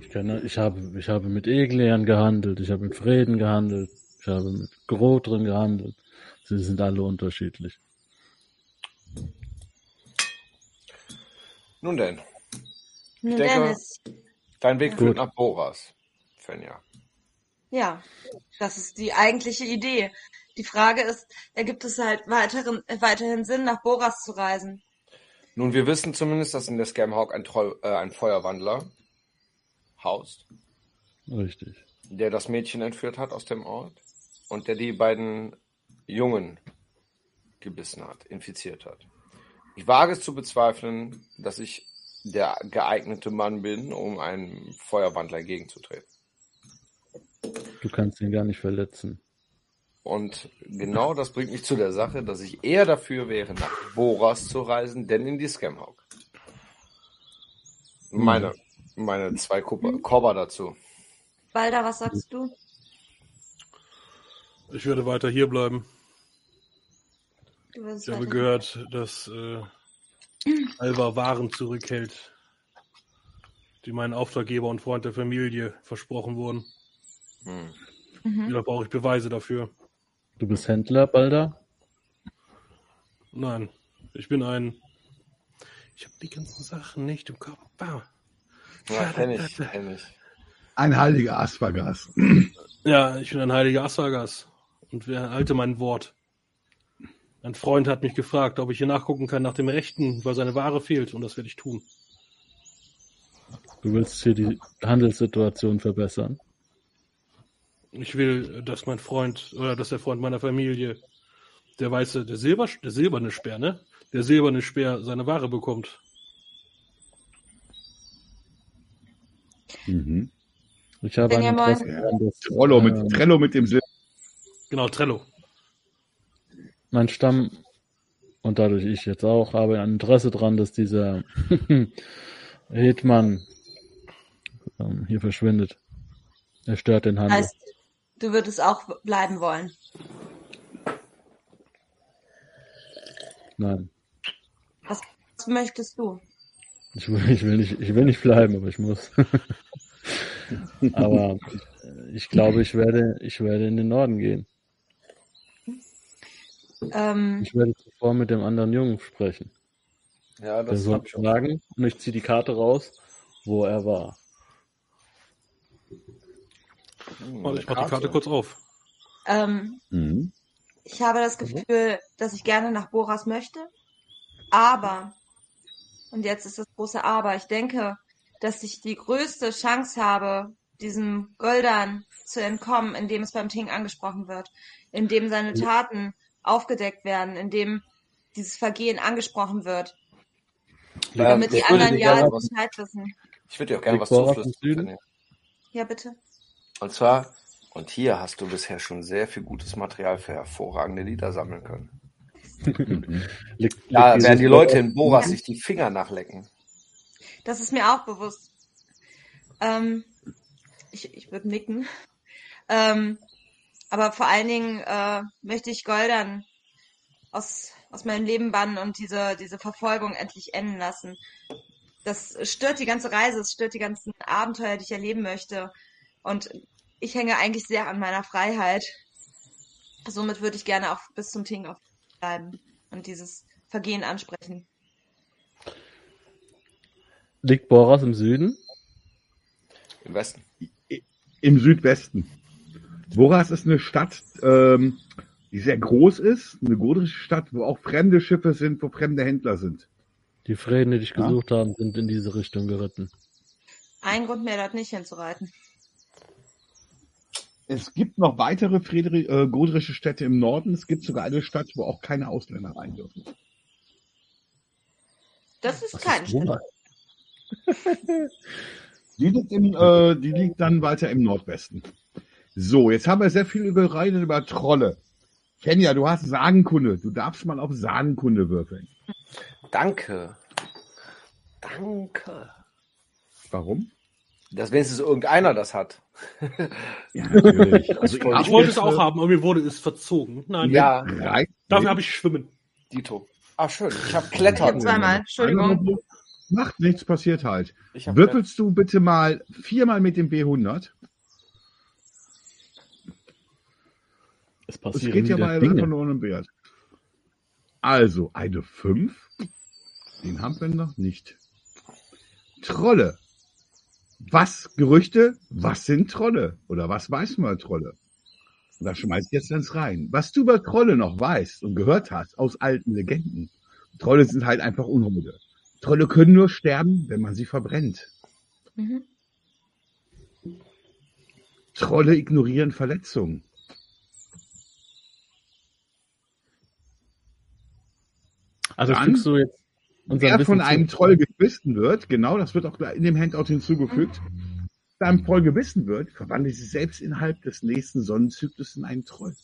Ich, kenne, ich, habe, ich habe mit Egliern gehandelt, ich habe mit Frieden gehandelt, ich habe mit Grotren gehandelt. Sie sind alle unterschiedlich.
Nun denn,
Nun,
denke-
Dennis,
dein Weg führt nach Boras, Fenja.
ja, das ist die eigentliche Idee. Die Frage ist, ergibt es halt weiteren, äh, weiterhin Sinn, nach Boras zu reisen?
Nun, wir wissen zumindest, dass in der Scamhawk ein, Troll, äh, ein Feuerwandler haust,
Richtig.
der das Mädchen entführt hat aus dem Ort und der die beiden Jungen gebissen hat, infiziert hat. Ich wage es zu bezweifeln, dass ich der geeignete Mann bin, um einem Feuerwandler entgegenzutreten.
Du kannst ihn gar nicht verletzen.
Und genau das bringt mich zu der Sache, dass ich eher dafür wäre, nach Boras zu reisen, denn in die Scamhawk. Meine, meine zwei Kobber dazu.
Balda, was sagst du?
Ich würde weiter hier bleiben. Ich habe gehört, dass äh, Alva Waren zurückhält, die meinen Auftraggeber und Freund der Familie versprochen wurden.
Hm.
Mhm.
Da brauche ich Beweise dafür.
Du bist Händler, Balda?
Nein, ich bin ein. Ich habe die ganzen Sachen nicht im Kopf. Ah.
Ja, kenn ich, kenn ich.
Ein heiliger Aspergas.
Ja, ich bin ein heiliger Assagas und wer halte mein Wort. Ein Freund hat mich gefragt, ob ich hier nachgucken kann nach dem Rechten, weil seine Ware fehlt und das werde ich tun.
Du willst hier die Handelssituation verbessern.
Ich will, dass mein Freund oder dass der Freund meiner Familie, der weiße, der Silber, der silberne Speer, ne? Der silberne Speer seine Ware bekommt.
Mhm.
Ich habe
Wenn
ein
ihr mal-
Interesse daran, dass
Trello mit,
ähm,
Trello mit dem Silber.
Genau, Trello.
mein Stamm und dadurch ich jetzt auch habe ein Interesse daran, dass dieser Hetman ähm, hier verschwindet. Er stört den Handel.
Heißt, du würdest auch bleiben wollen.
Nein,
Was möchtest du?
ich will, ich will nicht, ich will nicht bleiben, aber ich muss. aber äh, ich glaube, ich werde, ich werde in den Norden gehen.
Ähm,
Ich werde zuvor mit dem anderen Jungen sprechen.
Ja, das
soll
ich
sagen und ich ziehe die Karte raus, wo er war.
Hm,
Warte, ich mach die Karte kurz auf.
ähm,
Mhm.
ich habe das Gefühl, dass ich gerne nach Boras möchte, aber, und jetzt ist das große Aber, ich denke, dass ich die größte Chance habe, diesem Goldan zu entkommen, indem es beim Ting angesprochen wird, indem seine Taten aufgedeckt werden, indem dieses Vergehen angesprochen wird,
Ähm,
damit die
ich würde
anderen ja Bescheid wissen.
ich würde dir auch gerne was zuflüstern.
Ja, bitte.
Und zwar, und hier hast du bisher schon sehr viel gutes Material für hervorragende Lieder sammeln können. Da werden die Leute in Boras sich die Finger nachlecken.
Das ist mir auch bewusst. Ähm, ich ich würde nicken. Ähm, aber vor allen Dingen äh, möchte ich Goldan aus, aus meinem Leben bannen und diese, diese Verfolgung endlich enden lassen. Das stört die ganze Reise, es stört die ganzen Abenteuer, die ich erleben möchte. Und ich hänge eigentlich sehr an meiner Freiheit. Somit würde ich gerne auch bis zum Ting auf bleiben und dieses Vergehen ansprechen.
Liegt Boras im Süden?
Im Westen.
Im Südwesten. Boras ist eine Stadt, ähm, die sehr groß ist, eine godrische Stadt, wo auch fremde Schiffe sind, wo fremde Händler sind.
Die Frähen, die dich
Ja.
gesucht haben, sind in diese Richtung geritten.
Ein Grund mehr, dort nicht hinzureiten.
Es gibt noch weitere Friedrich, äh, godrische Städte im Norden. Es gibt sogar eine Stadt, wo auch keine Ausländer rein dürfen.
Das ist
Was
kein.
Boras?
Die liegt, im, äh, die liegt dann weiter im Nordwesten. So, jetzt haben wir sehr viel geredet über Trolle. Kenya, du hast Sagenkunde. Du darfst mal auf Sagenkunde würfeln.
Danke. Danke.
Warum?
Dass wenigstens irgendeiner das hat.
Ja, natürlich. Also,
Ich
Ich wollte es auch haben, aber mir wurde es verzogen. Nein,
Ja.
Drei,
dafür habe ich Schwimmen.
Dito. Ah, schön. Ich habe Klettern.
zweimal. Entschuldigung.
Macht nichts, passiert halt. Würfelst du bitte mal viermal mit dem B100?
Es
Es
passieren
geht ja bei
Dinge.
einfach nur um den Wert. Also, eine 5. Den haben wir noch nicht. Trolle. Was Gerüchte? Was sind Trolle? Oder was weiß man über Trolle? Und da schmeißt jetzt eins rein. Was du über Trolle noch weißt und gehört hast aus alten Legenden. Trolle sind halt einfach Unholde. Trolle können nur sterben, wenn man sie verbrennt.
Mhm.
Trolle ignorieren Verletzungen.
Also
Dann-
fügst du jetzt unseren
Wer von
zu.
einem Troll gebissen wird, genau, das wird auch in dem Handout hinzugefügt, wer einem Troll gebissen wird, verwandelt sich selbst innerhalb des nächsten Sonnenzyklus in einen Troll.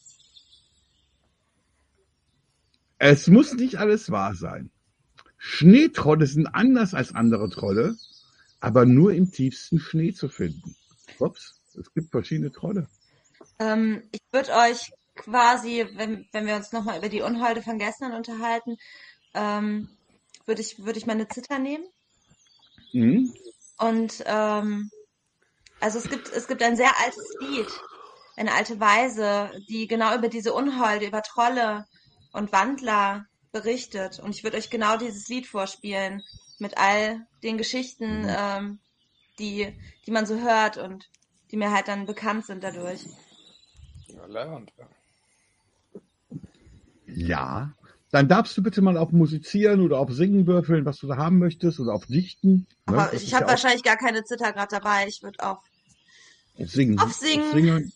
Es muss nicht alles wahr sein. Schneetrolle sind anders als andere Trolle, aber nur im tiefsten Schnee zu finden. Ups, es gibt verschiedene Trolle.
Ähm, ich würde euch quasi, wenn, wenn wir uns nochmal über die Unholde von gestern unterhalten, ähm, würde ich, würde ich meine Zither nehmen.
Mhm.
Und ähm, also es gibt, es gibt ein sehr altes Lied, eine alte Weise, die genau über diese Unholde, über Trolle und Wandler berichtet. Und ich würde euch genau dieses Lied vorspielen mit all den Geschichten, ähm, die, die man so hört und die mir halt dann bekannt sind dadurch.
Ja, lernt.
Ja. Dann darfst du bitte mal auf Musizieren oder auf Singen würfeln, was du da haben möchtest, oder auf Dichten. Ne?
Aber
Das
ich habe
ja
wahrscheinlich gar keine Zither gerade dabei. Ich würde auf.
Auf Singen.
Auf Singen.
Auf Singen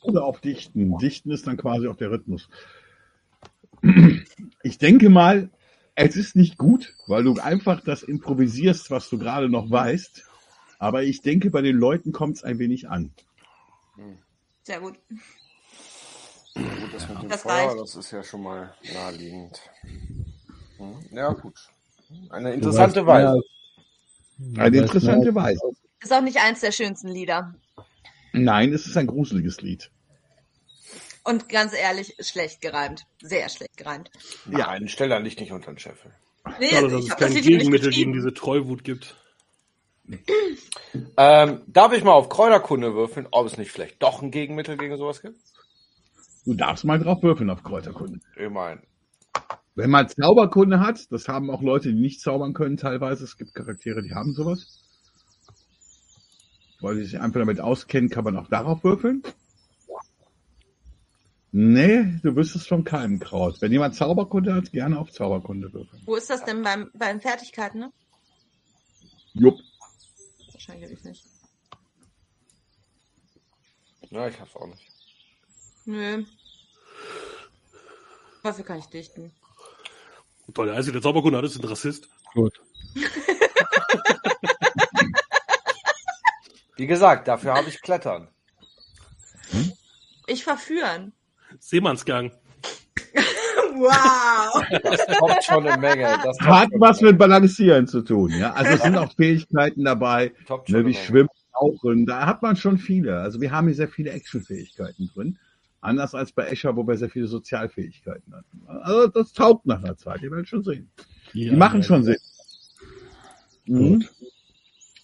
oder auf Dichten. Dichten ist dann quasi auch der Rhythmus. Ich denke mal, es ist nicht gut, weil du einfach das improvisierst, was du gerade noch weißt. Aber ich denke, bei den Leuten kommt es ein wenig an.
Sehr gut.
Gut, das mit dem
Das
Feuer,
reicht.
das ist ja schon mal naheliegend. Hm, Ja, gut. Eine interessante Weise.
Eine interessante Weise.
Ist auch nicht eins der schönsten Lieder.
Nein, es ist ein gruseliges Lied.
Und ganz ehrlich, schlecht gereimt. Sehr schlecht gereimt.
Ja, einen stell da nicht nicht unter den Scheffel.
Nee,
Schade, dass
ich
es
das
kein
nicht
Gegenmittel gegen diese Trollwut gibt.
Ähm, darf ich mal auf Kräuterkunde würfeln, ob es nicht vielleicht doch ein Gegenmittel gegen sowas gibt?
Du darfst mal drauf würfeln auf Kräuterkunde.
Ich meine,
Wenn man Zauberkunde hat, das haben auch Leute, die nicht zaubern können teilweise. Es gibt Charaktere, die haben sowas. Weil die sich einfach damit auskennen, kann man auch darauf würfeln. Nee, du wüsstest von keinem Kraut. Wenn jemand Zauberkunde hat, gerne auf Zauberkunde würfeln.
Wo ist das denn beim, beim Fertigkeiten, ne?
Jupp.
Wahrscheinlich hab ich nicht.
ja, ich hab's auch nicht.
Nö. Dafür kann ich dichten.
Toll, der Einzige, der Zauberkunde hat, ist ein Rassist.
Gut.
Wie gesagt, dafür habe ich Klettern.
Ich verführen.
Seemannsgang.
Wow.
Das kommt schon eine Menge. Das
Hat was mit Balancieren zu tun, ja. Also es sind auch Fähigkeiten dabei, ne, wie
eine Menge.
Schwimmen, Tauchen. Da hat man schon viele. Also wir haben hier sehr viele Actionfähigkeiten drin. Anders als bei Escher, wo wir sehr viele Sozialfähigkeiten hatten. Also das taugt nach einer Zeit, ihr werdet schon sehen. Die machen schon Sinn. Mhm.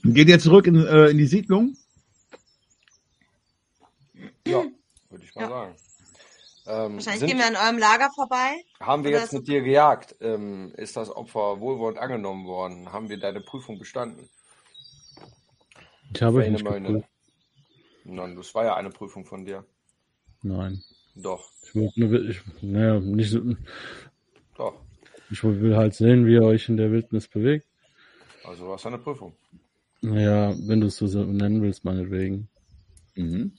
Geht ihr zurück in, äh, in die Siedlung?
Ja, würde ich mal
Ja.
sagen. Ähm,
Wahrscheinlich
sind,
gehen wir an eurem Lager vorbei.
haben wir jetzt mit dir gejagt? Ähm, ist das Opfer wohlwollend angenommen worden? Haben wir deine Prüfung bestanden?
Ich habe
Meine
nicht
Meine. Nein, das war ja eine Prüfung von dir.
Nein.
Doch,
Ich nur, ich, naja, nicht so,
doch.
ich will halt sehen, wie ihr euch in der Wildnis bewegt.
Also war es eine Prüfung.
Naja, wenn du es so nennen willst, meinetwegen.
Mhm.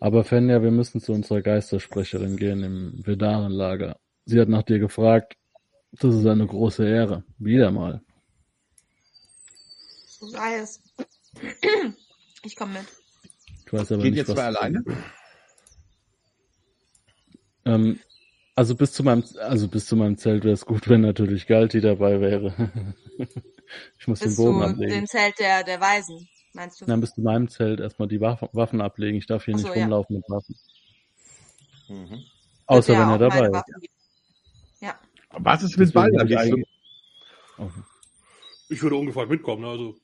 Aber Fenja, wir müssen zu unserer Geistersprecherin gehen im Vedarenlager. Sie hat nach dir gefragt. Das ist eine große Ehre. Wieder mal.
So sei es. Ich komme mit.
Ich weiß aber
Geht
nicht,
ihr
was.
zwei alleine?
Ähm, also bis zu meinem, also bis zu meinem Zelt wäre es gut, wenn natürlich Galti dabei wäre. ich muss
Bis
den Boden
zu
ablegen.
dem Zelt der, der Weisen, meinst du?
Nein, bis zu meinem Zelt erstmal die Waffen, Waffen ablegen. Ich darf hier
Ach
nicht
so, ja.
rumlaufen mit Waffen.
Mhm.
Außer wenn er dabei ist.
Waffen. Ja.
Was ist mit
Deswegen
Balder
würde ich
eigentlich?
Okay.
Ich würde ungefragt mitkommen. Also,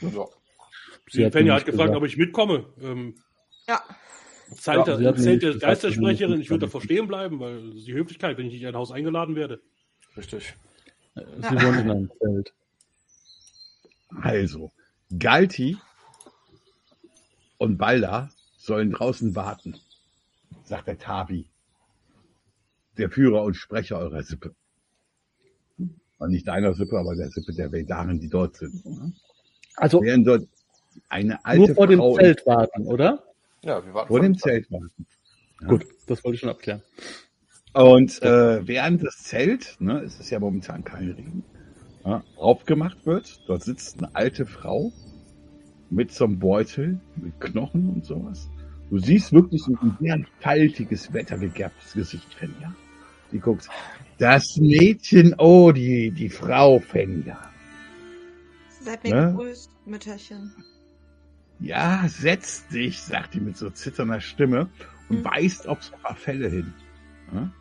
Ja.
Sie
die
hat
hat gefragt,
gesagt.
ob ich mitkomme. Ähm,
Ja.
Zelt,
Ja,
mir
Zelt der Geistersprecherin, ich würde
sie
davor stehen bleiben, weil das ist die Höflichkeit, wenn ich nicht in ein Haus eingeladen werde.
Richtig.
Sie wohnt in einem Zelt.
Also, Galti und Balda sollen draußen warten, sagt der Tabi, der Führer und Sprecher eurer Sippe. Und nicht deiner Sippe, aber der Sippe der Vedaren, die dort sind.
Also
Während dort eine alte
nur vor dem
Frau
Zelt warten, oder?
Ja, wir warten
vor dem Zelt warten. Ja.
Gut, das wollte ich schon abklären.
Und äh, während das Zelt, ne, es ist ja momentan kein Regen, ja, aufgemacht wird, dort sitzt eine alte Frau mit so einem Beutel, mit Knochen und sowas. Du siehst wirklich so ein sehr faltiges, wettergegerbtes Gesicht, Fenja. Die guckt, das Mädchen, oh, die, die Frau Fenja.
Seid mir
Ne?
gegrüßt, Mütterchen.
Ja, setz dich, sagt die mit so zitternder Stimme und
Hm.
weist auf so ein paar Fälle hin. Ja?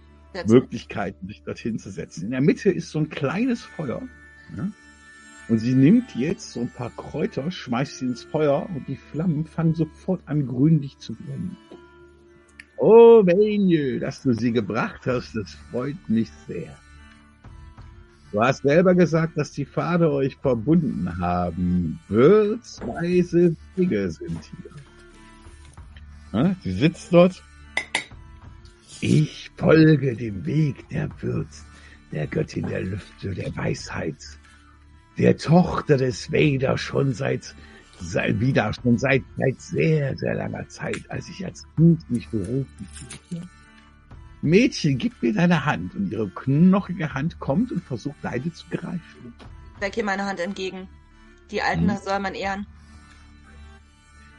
Möglichkeiten, sich dorthin zu setzen. In der Mitte ist so ein kleines Feuer. Ja? Und sie nimmt jetzt so ein paar Kräuter, schmeißt sie ins Feuer und die Flammen fangen sofort an grünlich zu brennen. Oh, Vaniel, dass du sie gebracht hast, das freut mich sehr. Du hast selber gesagt, dass die Pfade euch verbunden haben. Wirtsweise Dinge sind hier. Sie sitzt dort ich folge dem Weg der Würz, der Göttin der Lüfte, der Weisheit, der Tochter des Vader schon seit, seit wieder schon seit, seit sehr, sehr langer Zeit, als ich als Kind mich berufen fühlte. Mädchen, gib mir deine Hand und ihre knochige Hand kommt und versucht deine zu greifen.
Steck ihr meine Hand entgegen. Die Alten
Hm.
soll man ehren.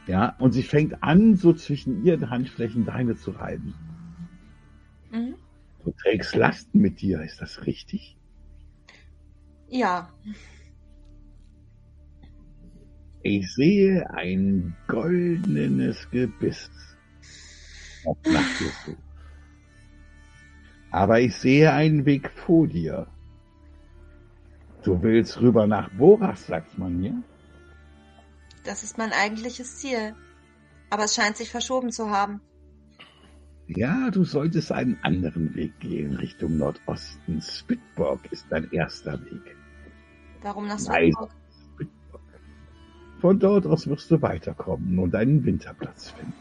Ja, und sie fängt an, so zwischen ihren Handflächen deine zu reiben.
Mhm.
Du trägst Lasten mit dir, ist das richtig?
Ja,
Ich sehe ein goldenes Gebiss. Was macht ihr so? Aber ich sehe einen Weg vor dir. Du willst rüber nach Boras, sagt man mir.
das ist mein eigentliches Ziel. Aber es scheint sich verschoben zu haben.
Ja, du solltest einen anderen Weg gehen, Richtung Nordosten. Spitborg ist dein erster Weg.
Warum nach. Swinburg?
Spitborg. Von dort aus wirst du weiterkommen und einen Winterplatz finden.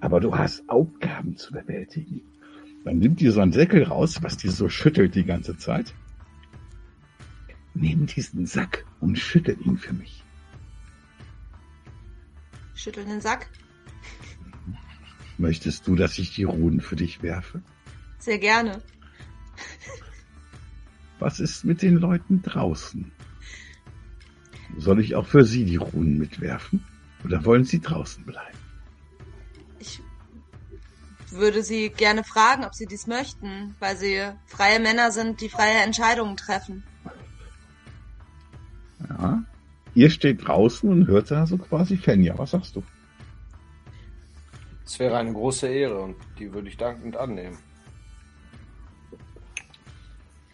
Aber du hast Aufgaben zu bewältigen. Dann nimmt dir so einen Säckel raus, was dir so schüttelt die ganze Zeit. Nimm diesen Sack und schüttel ihn für mich.
Schüttel den Sack.
Möchtest du, dass ich die Runen für dich werfe?
Sehr gerne.
Was ist mit den Leuten draußen? Soll ich auch für sie die Runen mitwerfen? Oder wollen sie draußen bleiben?
Ich würde Sie gerne fragen, ob Sie dies möchten, weil Sie freie Männer sind, die freie Entscheidungen treffen.
Ja. Ihr steht draußen und hört da so quasi Fenja. Was sagst du?
Es wäre eine große Ehre und die würde ich dankend annehmen.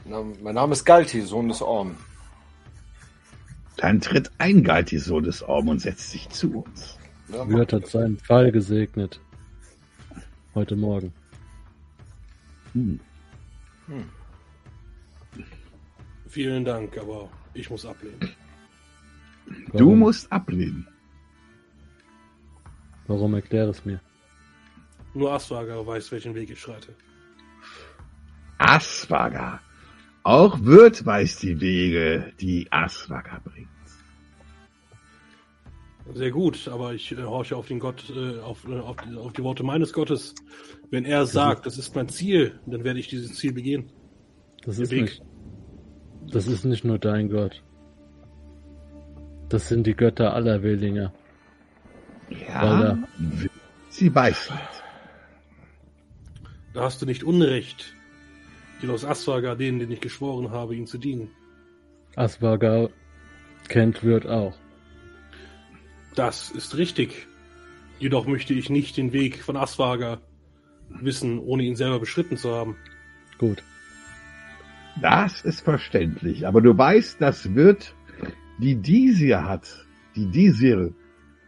Na, mein Name ist Galti, Sohn des Orm.
Dann tritt ein Galti-Sohn des Orm und setzt sich zu uns.
Ja,
Wirt hat seinen Pfeil gesegnet. Heute Morgen.
Hm.
Vielen Dank, aber ich muss ablehnen.
Du
Warum?
musst ablehnen.
Warum erklär es mir?
Nur Aswager weiß, welchen Weg ich schreite.
Aswaga. Auch Wirt weiß die Wege, die Aswaga bringt.
Sehr gut, aber ich äh, horche auf den Gott, äh, auf, äh, auf, die- auf die Worte meines Gottes. Wenn er sagt, das ist mein Ziel, dann werde ich dieses Ziel begehen.
Das
Der
ist
Weg.
nicht. Das ist nicht nur dein Gott. Das sind die Götter aller Willinger.
Ja, sie weiß nicht.
Da hast du nicht Unrecht. Jedoch Aswager, denen, den ich geschworen habe, ihn zu dienen.
Aswaga kennt Wirt auch.
Das ist richtig. Jedoch möchte ich nicht den Weg von Aswager wissen, ohne ihn selber beschritten zu haben.
Gut.
Das ist verständlich. Aber du weißt, das wird die Disir hat. Die Disir,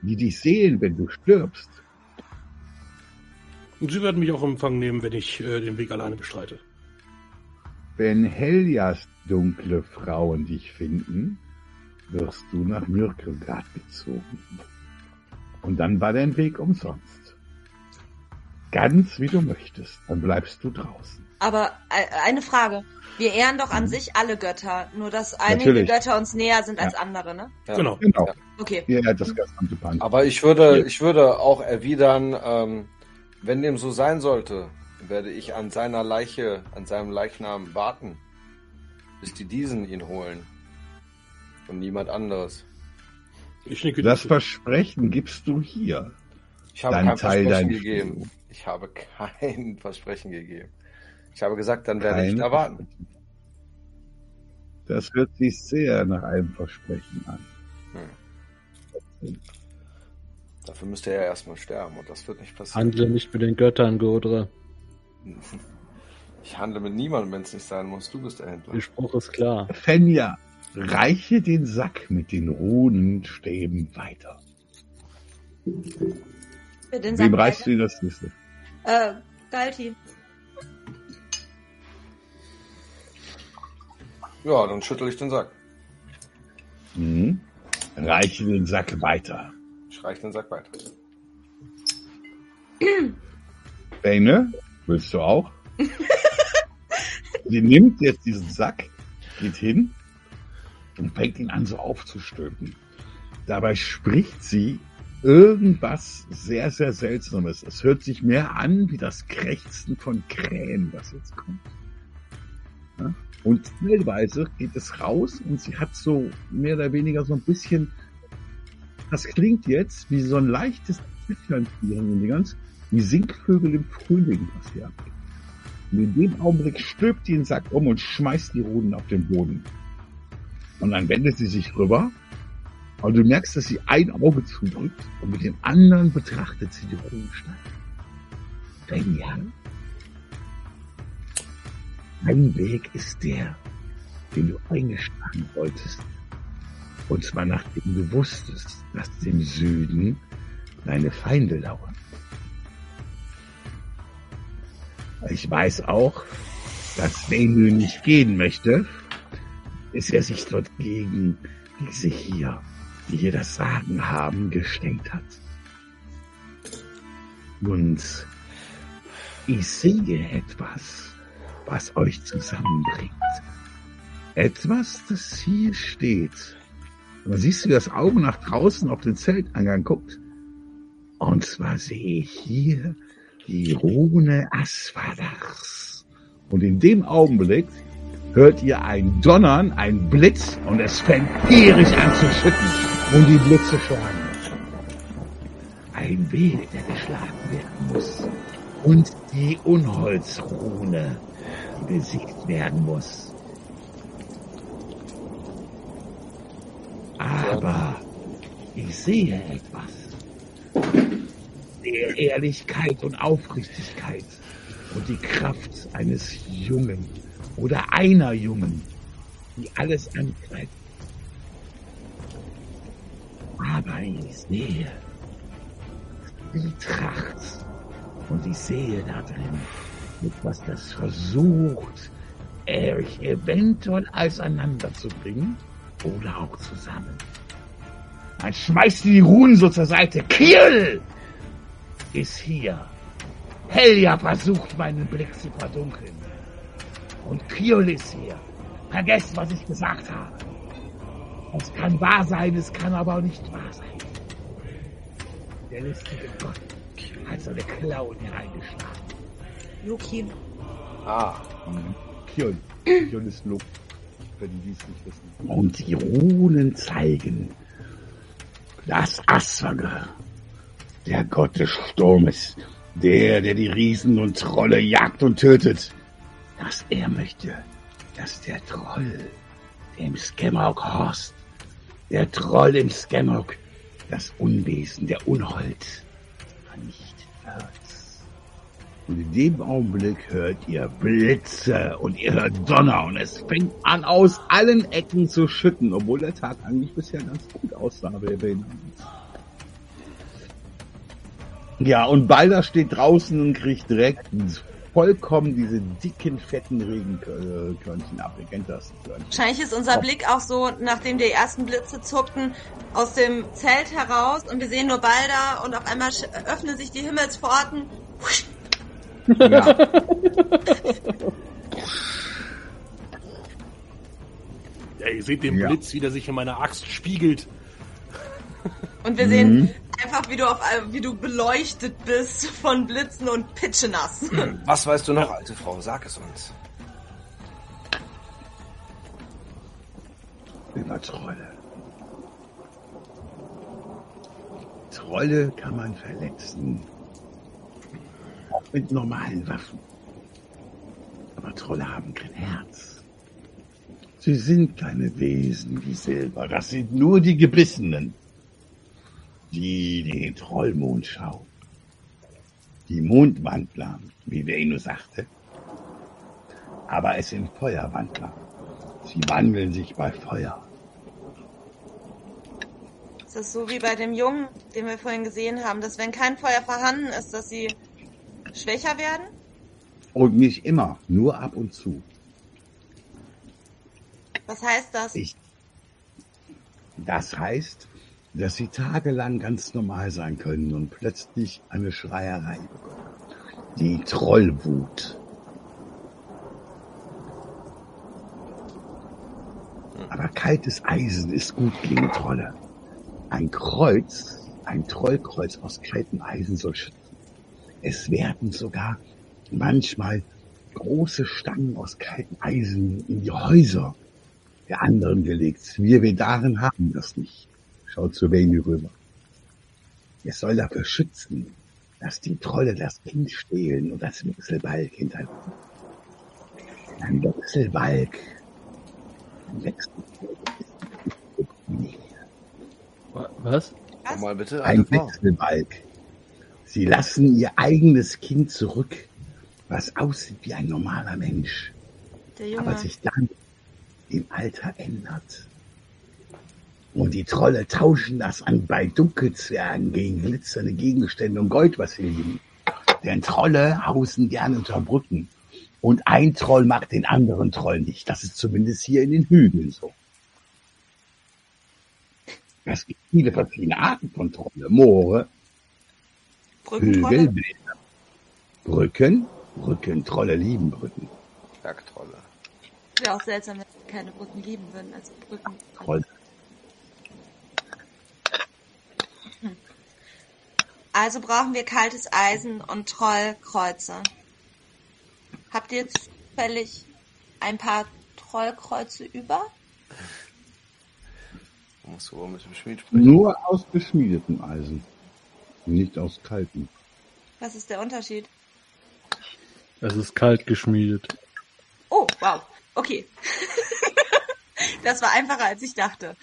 die dich sehen, wenn du stirbst.
Und sie werden mich auch in Empfang nehmen, wenn ich äh, den Weg alleine bestreite.
Wenn Heljas dunkle Frauen dich finden, wirst du nach Myrkelgard gezogen. Und dann war dein Weg umsonst. Ganz wie du möchtest, dann bleibst du draußen.
Aber äh, eine Frage. Wir ehren doch an sich alle Götter, nur dass einige
Natürlich.
Götter uns näher sind als andere, ne?
Ja.
Genau.
Genau.
Okay.
Ja, das gesamte Pan.
Aber ich würde, ich würde auch erwidern, ähm, wenn dem so sein sollte, werde ich an seiner Leiche, an seinem Leichnam warten, bis die Diesen ihn holen. Und niemand anderes.
Ich nicke
Das
zu.
Versprechen gibst du hier.
Ich habe
Dein
kein
Teil,
Versprechen gegeben.
Spiel.
Ich habe kein Versprechen gegeben. Ich habe gesagt, dann werde ich
Kein
da warten.
Das hört sich sehr nach einem Versprechen an.
Dafür müsste er erstmal sterben und das wird nicht passieren.
Handle nicht mit den Göttern, Godre.
Ich handle mit niemandem, wenn es nicht sein muss. Du bist der Händler.
Der Spruch ist klar.
Fenja, reiche den Sack mit den Runenstäben weiter.
Den
Wem reichst du das nächste?
Äh, Galti.
Ja, dann schüttel ich den Sack.
Mhm. Reiche den Sack weiter.
Ich reiche den Sack weiter.
Bane, willst du auch? Sie nimmt jetzt diesen Sack, geht hin und fängt ihn an so aufzustülpen. Dabei spricht sie irgendwas sehr, sehr Seltsames. Es hört sich mehr an wie das Krächzen von Krähen, was jetzt kommt. Und teilweise geht es raus und sie hat so mehr oder weniger so ein bisschen, das klingt jetzt wie so ein leichtes Zwitschern wie Singvögel im Frühling, was hier abgeht. Und in dem Augenblick stülpt die den Sack um und schmeißt die Ruden auf den Boden. Und dann wendet sie sich rüber. Aber du merkst, dass sie ein Auge zudrückt und mit dem anderen betrachtet sie die Runensteine. Wenn ja, mein Weg ist der, den du eingeschlagen wolltest. Und zwar nachdem du wusstest, dass im Süden deine Feinde lauern. Ich weiß auch, dass Benü nicht gehen möchte, bis er sich dort gegen diese hier, die hier das Sagen haben, gestellt hat. Und ich sehe etwas, was euch zusammenbringt. Etwas, das hier steht. Und dann siehst du, wie das Auge nach draußen auf den Zeltangang guckt. Und zwar sehe ich hier die Rune Asfadachs. Und in dem Augenblick hört ihr ein Donnern, ein Blitz und es fängt gierig an zu schütten und die Blitze schlagen. Ein Weg, der geschlagen werden muss. Und die Unholzrune, die besiegt werden muss. Aber ich sehe etwas. Der Ehrlichkeit und Aufrichtigkeit und die Kraft eines Jungen oder einer Jungen, die alles angreift. Aber ich sehe die Tracht und ich sehe da drin etwas, das versucht, euch eventuell auseinanderzubringen oder auch zusammen. Dann schmeißt die Runen so zur Seite. Kiel ist hier. Helja versucht, meinen Blick zu verdunkeln. Und Kiel ist hier. Vergesst, was ich gesagt habe. Es kann wahr sein, es kann aber auch nicht wahr sein. Der listige Gott hat seine Klauen hereingeschlagen.
Loki.
Ah,
Kion. Kion ist Lob. Für die, die es nicht wissen. Und die Runen zeigen, dass Aswager, der Gott des Sturmes, der, der die Riesen und Trolle jagt und tötet, dass er möchte, dass der Troll, der im Skemmock horst, der Troll im Skemmock, das Unwesen, der Unhold, vernichtet wird. Und in dem Augenblick hört ihr Blitze und ihr hört Donner und es fängt an, aus allen Ecken zu schütten, obwohl der Tag eigentlich bisher ganz gut aussah, wer Ja, und Balder steht draußen und kriegt direkt vollkommen diese dicken, fetten Regenkörnchen ab. Ihr kennt das.
Wahrscheinlich ist unser Blick auch so, nachdem die ersten Blitze zuckten, aus dem Zelt heraus und wir sehen nur Balder und auf einmal öffnen sich die Himmelspforten.
Ja,
Ja, ihr seht den
Ja.
Blitz, wie der sich in meiner Axt spiegelt.
Und wir sehen einfach, wie du auf wie du beleuchtet bist von Blitzen und pitschenass.
was weißt du noch, alte Frau? Sag es uns.
über Trolle. Trolle kann man verletzen. Auch mit normalen Waffen. Aber Trolle haben kein Herz. Sie sind keine Wesen wie Silber. Das sind nur die Gebissenen. Die den Trollmond schauen. Die Mondwandler, wie Venus sagte. Aber es sind Feuerwandler. Sie wandeln sich bei Feuer.
Ist das so wie bei dem Jungen, den wir vorhin gesehen haben, dass wenn kein Feuer vorhanden ist, dass sie schwächer werden?
Und nicht immer, nur ab und zu.
Was heißt das?
Ich. Das heißt, dass sie tagelang ganz normal sein können und plötzlich eine Schreierei bekommen. Die Trollwut. Aber kaltes Eisen ist gut gegen Trolle. Ein Kreuz, ein Trollkreuz aus kaltem Eisen soll schützen. Es werden sogar manchmal große Stangen aus kaltem Eisen in die Häuser der anderen gelegt. Wir Vedaren haben das nicht. Schaut zu Vayne rüber. Es soll dafür schützen, dass die Trolle das Kind stehlen und das Wechselbalg hinterlassen. Ein Wechselbalg. Ein Wechselbalg.
Wa- Was?
Was?
Nochmal bitte,
Ein. Wechselbalg. Sie lassen ihr eigenes Kind zurück, was aussieht wie ein normaler Mensch,
Der
aber sich dann im Alter ändert. Und die Trolle tauschen das an bei Dunkelzwergen gegen glitzernde Gegenstände und Gold, was sie lieben. Denn Trolle hausen gerne unter Brücken. Und ein Troll mag den anderen Troll nicht. Das ist zumindest hier in den Hügeln so. Es gibt viele verschiedene Arten von Trolle. Moore,
Brückentrolle.
Hügel, Brücken. Brücken, Trolle lieben Brücken.
Bergtrolle.
Wäre auch seltsam, wenn wir keine Brücken lieben würden als Brücken.
Troll.
Also brauchen wir kaltes Eisen und Trollkreuze. Habt ihr zufällig ein paar Trollkreuze über?
Du musst wohl mit dem Schmied sprechen.
Nur aus geschmiedetem Eisen. Nicht aus kaltem.
Was ist der Unterschied?
Es ist kalt geschmiedet.
Oh, wow. Okay. das war einfacher, als ich dachte.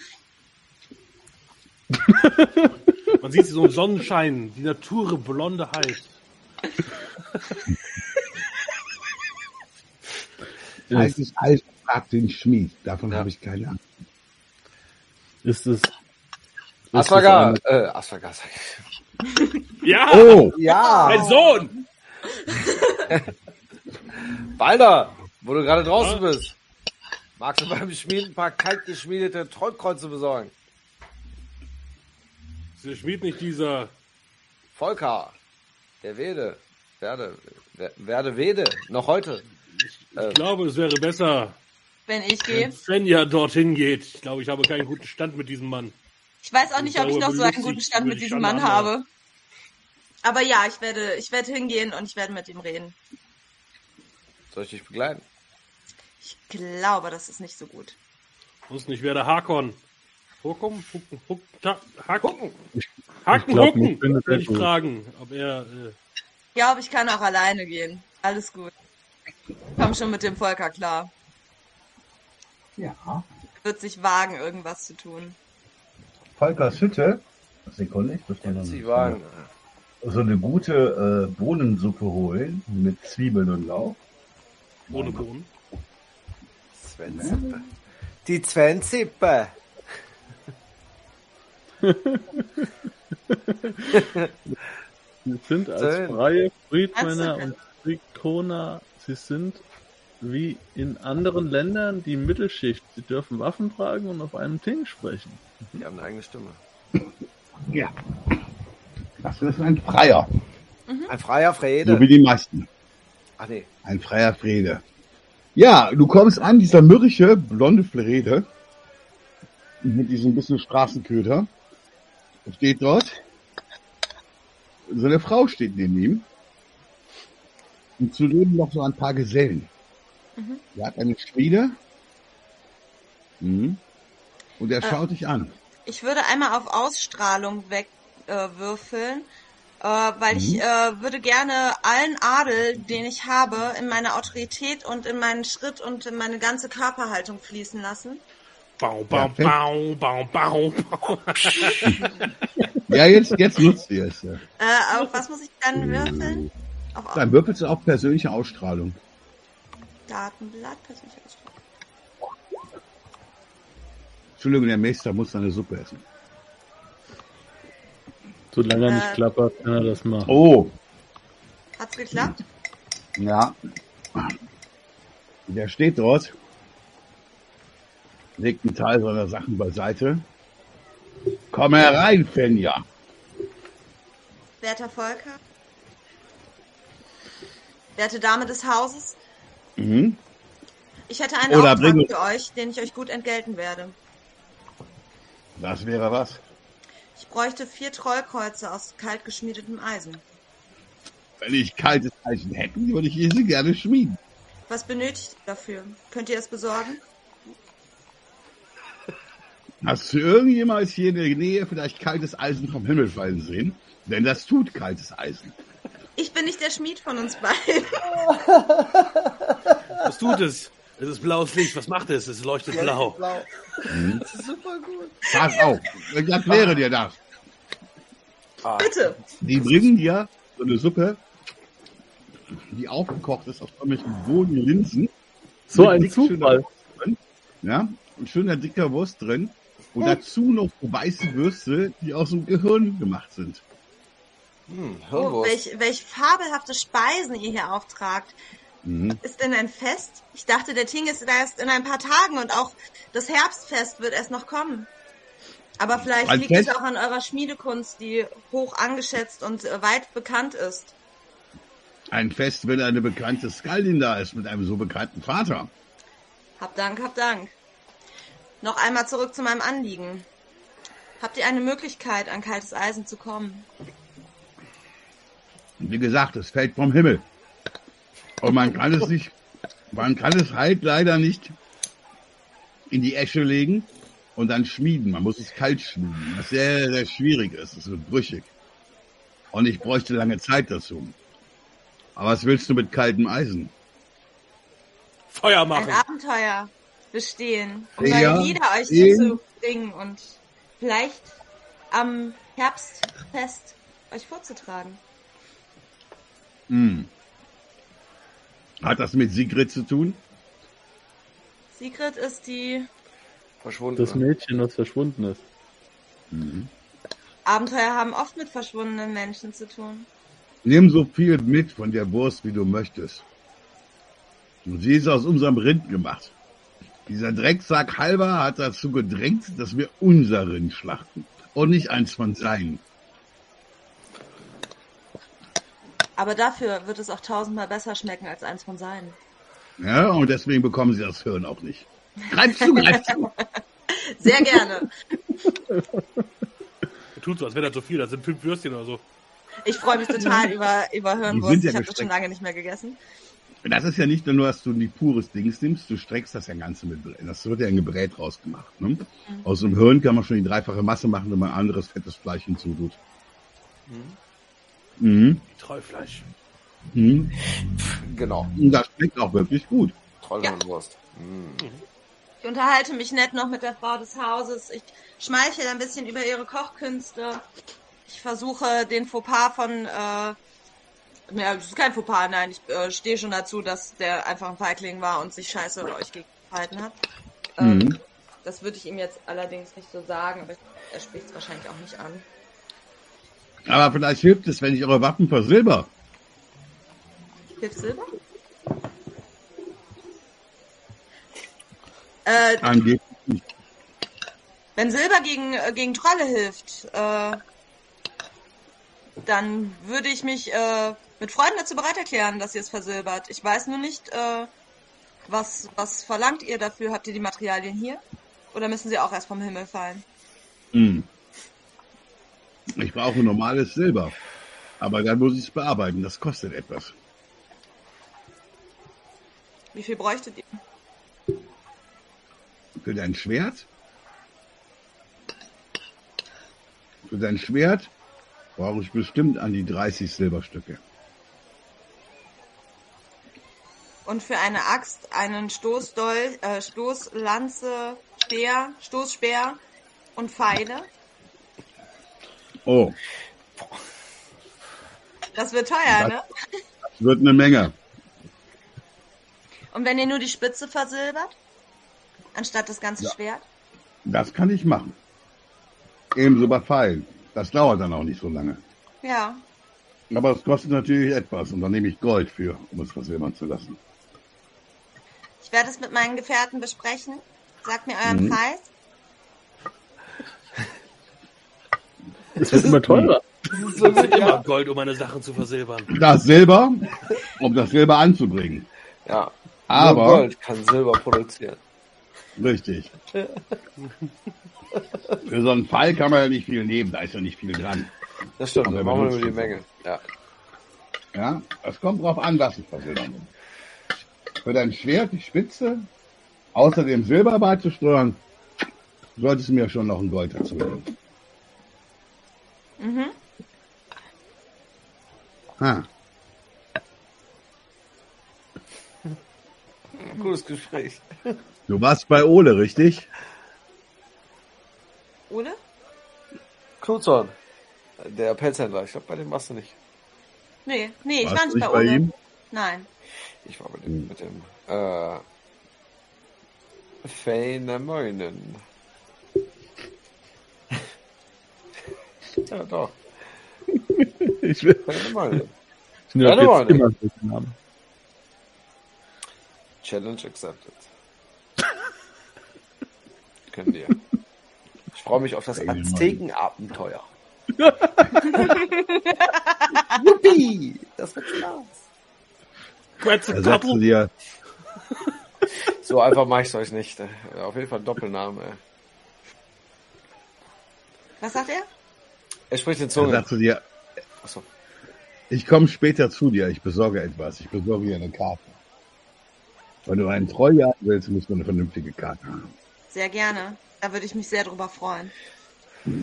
Man sieht sie so im Sonnenschein, die Natur blonde heißt.
Ist,
Altes Eisen fragt den Schmied. Davon
Ja.
habe ich keine Ahnung.
ist es. Ist
Aswagar,
es
äh, Aswagar, sag ich.
Ja!
Oh,
Ja!
Mein Sohn!
Balder, wo du gerade draußen bist. Magst du beim Schmieden ein paar kalt geschmiedete Trollkreuze besorgen?
Ist der Schmied nicht dieser
Volker, der Wede, werde, wer- werde Wede, noch heute. Äh,
Ich glaube, es wäre besser,
Wenn ich
wenn
gehe.
Svenja dorthin geht. Ich glaube, ich habe keinen guten Stand mit diesem Mann.
Ich weiß auch nicht, ob ich noch so einen guten Stand mit
ich
diesem Mann habe. Aber ja, ich werde, ich werde hingehen und ich werde mit ihm reden.
soll ich dich begleiten?
Ich glaube, das ist nicht so gut.
Muss nicht, wer der Hakon. Hucken, Hucken, Hucken, Ta- Haken,
Gucken.
Haken,
glaub,
Hucken.
er
ich
gut.
fragen, ob er, äh,
Ich glaube, ich kann auch alleine gehen. Alles gut. Komm schon mit dem Volker klar.
Ja.
Wird sich wagen, irgendwas zu tun.
Volkers Hütte. Sekunde, ich muss noch
Sie waren.
so eine gute äh, Bohnensuppe holen mit Zwiebeln und Lauch.
ohne Bohnen.
Svenzippe. Die Svenzippe.
Sie sind als
Schön.
freie Friedmänner und Frikoner, sie sind wie in anderen Ländern die Mittelschicht. Sie dürfen Waffen tragen und auf einem Ting sprechen.
Die haben eine eigene Stimme.
Ja. Das ist ein Freier.
Ein freier
So
Frede.
wie die meisten.
Ach nee.
Ein freier Friede. Ja, du kommst an, dieser mürrische, blonde Frede. Mit diesem bisschen Straßenköter. Steht dort. So eine Frau steht neben ihm. Und zudem noch so ein paar Gesellen.
Mhm.
Er hat eine Schmiede. Mhm. Und er
Äh.
schaut dich an.
Ich würde einmal auf Ausstrahlung wegwürfeln, äh, äh, weil ich
Mhm.
äh, würde gerne allen Adel, den ich habe, in meine Autorität und in meinen Schritt und in meine ganze Körperhaltung fließen lassen.
Bau, bau,
Ja,
bau, bau, bau, bau.
Ja, jetzt, jetzt nutzt ihr es. ja.
Äh, auf was muss ich dann würfeln? Auf
Dann würfelst du auf persönliche Ausstrahlung.
Datenblatt, persönliche Ausstrahlung.
Entschuldigung, der Meister muss seine Suppe essen.
Solange er
Äh.
nicht klappert, kann er das machen.
Oh,
Hat's geklappt?
Ja. Der steht dort, legt einen Teil seiner Sachen beiseite. Komm herein, Fenja.
Werter Volker? Werte Dame des Hauses?
Mhm.
Ich hätte einen
Oder
Auftrag für euch, den ich euch gut entgelten werde.
Das wäre was.
Ich bräuchte vier Trollkreuze aus kalt geschmiedetem Eisen.
Wenn ich kaltes Eisen hätte, würde ich sie gerne schmieden.
Was benötigt ihr dafür? Könnt ihr es besorgen?
Hast du irgendjemals hier in der Nähe vielleicht kaltes Eisen vom Himmel fallen sehen? Denn das tut kaltes Eisen.
Ich bin nicht der Schmied von uns beiden.
Was tut es? Es ist blaues Licht. Was macht es? Es leuchtet blau.
Das ist super gut.
Pass auf, ich erkläre dir das.
Ah,
Bitte.
Die bringen dir so eine Suppe, die aufgekocht ist aus irgendwelchen Bohnenlinsen.
So
Mit
ein Zufall.
Drin, ja, und schöner dicker Wurst drin. Und dazu noch weiße Würste, die aus dem Gehirn gemacht sind.
hm,
Oh, welch, welch fabelhafte Speisen ihr hier auftragt.
Mhm.
Ist denn ein Fest? Ich dachte, der Ting ist erst in ein paar Tagen und auch das Herbstfest wird erst noch kommen. Aber vielleicht
Ein
liegt es
Fest?
auch an eurer Schmiedekunst, die hoch angeschätzt und äh, weit bekannt ist.
Ein Fest, wenn eine bekannte Skaldin da ist mit einem so bekannten Vater.
Hab Dank, hab Dank. Noch einmal zurück zu meinem Anliegen. Habt ihr eine Möglichkeit, an kaltes Eisen zu kommen?
Wie gesagt, es fällt vom Himmel. Und man kann es nicht, man kann es halt leider nicht in die Esche legen und dann schmieden. Man muss es kalt schmieden, was sehr, sehr schwierig ist. Es wird brüchig. Und ich bräuchte lange Zeit dazu. Aber was willst du mit kaltem Eisen?
Feuer
Ein
machen.
Abenteuer bestehen, um
Ja,
neue Lieder euch zu bringen und vielleicht am Herbstfest euch vorzutragen.
Hm. Hat das mit Sigrid zu tun?
Sigrid ist die
Verschwunden.
Das Mädchen, das verschwunden ist.
Abenteuer haben oft mit verschwundenen Menschen zu tun.
Nimm so viel mit von der Wurst, wie du möchtest. Und sie ist aus unserem Rind gemacht. Dieser Drecksack halber hat dazu gedrängt, dass wir unser Rind schlachten und nicht eins von seinen.
Aber dafür wird es auch tausendmal besser schmecken als eins von seinen.
Ja, und deswegen bekommen sie das Hirn auch nicht. Greif zu, greif zu.
Sehr gerne.
Er tut so, als wäre das so viel. Das sind fünf Würstchen oder so.
Ich freue mich total über, über Hirnwurst. ich habe das schon lange nicht mehr gegessen.
Das ist ja nicht nur, dass du die pures Dings nimmst, du streckst das ja Ganze mit. Das wird ja ein Gebrät rausgemacht. Ne? Aus dem Hirn kann man schon die dreifache Masse machen, wenn man anderes fettes Fleisch hinzutut. Mhm.
Wie Treufleisch.
Mhm.
Genau.
Und das schmeckt auch wirklich gut.
Trollhirnwurst. Mm.
Ich unterhalte mich nett noch mit der Frau des Hauses. Ich schmeichel ein bisschen über ihre Kochkünste. Ich versuche den Fauxpas von, äh, ja, das ist kein Fauxpas, nein, ich äh, stehe schon dazu, dass der einfach ein Feigling war und sich scheiße euch gehalten hat. Ähm,
Mhm.
Das würde ich ihm jetzt allerdings nicht so sagen, aber er spricht es wahrscheinlich auch nicht an.
Aber vielleicht hilft es, wenn ich eure Waffen versilber.
Hilft Silber? Äh,
Angeblich nicht.
Wenn Silber gegen, äh, gegen Trolle hilft, äh, dann würde ich mich äh, mit Freuden dazu bereit erklären, dass ihr es versilbert. Ich weiß nur nicht, äh, was, was verlangt ihr dafür? Habt ihr die Materialien hier? Oder müssen sie auch erst vom Himmel fallen?
Mhm. Ich brauche normales Silber. Aber dann muss ich es bearbeiten. Das kostet etwas.
Wie viel bräuchtet ihr?
Für dein Schwert? Für dein Schwert brauche ich bestimmt an die 30 Silberstücke.
Und für eine Axt einen Stoßdolch, äh, Stoßlanze, Speer, Stoßspeer und Pfeile.
Oh,
Das wird teuer,
Das-
ne?
das wird eine Menge.
Und wenn ihr nur die Spitze versilbert, anstatt das ganze
Ja.
Schwert?
Das kann ich machen. Ebenso bei Pfeilen. Das dauert dann auch nicht so lange.
Ja.
Aber es kostet natürlich etwas und dann nehme ich Gold für, um es versilbern zu lassen.
Ich werde es mit meinen Gefährten besprechen. Sagt mir euren
Mhm.
Preis.
Es wird immer teurer.
Es ist immer Gold, um meine Sachen zu versilbern.
Das Silber, um das Silber anzubringen.
Ja.
Aber-
Nur Gold kann Silber produzieren.
Richtig. Für so einen Fall kann man ja nicht viel nehmen, da ist ja nicht viel dran.
Das stimmt, da machen wir nur die. Menge. Ja.
Ja, es kommt drauf an, was ich versilbern will. Für dein Schwert, die Spitze, außerdem Silber beizusteuern, solltest du mir schon noch ein Gold dazu geben.
Mhm.
Ha,
Gutes Gespräch.
du warst bei Ole, richtig?
Ole?
Knutson, der Pelzhändler. Ich glaube, bei dem warst du nicht.
Nee, nee, ich
Warst
war nicht bei
bei
Ole.
ihm?
Nein.
Ich war mit dem, mit dem, äh, Feinemoinen. ja, doch.
Ich will,
Feinemoinen.
ich
du
jetzt immer solche Namen.
Challenge accepted. Können wir. Ich freue mich auf das. Aztekenabenteuer. Yuppie! Das wird Spaß.
Dir,
So einfach mache ich es euch nicht. Auf jeden Fall Doppelname.
Was sagt er?
Er spricht den Zunge.
sagst du dir,
Achso.
ich komme später zu dir, ich besorge etwas, ich besorge dir eine Karte. Wenn du einen Treujahr willst, musst du eine vernünftige Karte haben.
Sehr gerne. Da würde ich mich sehr drüber freuen.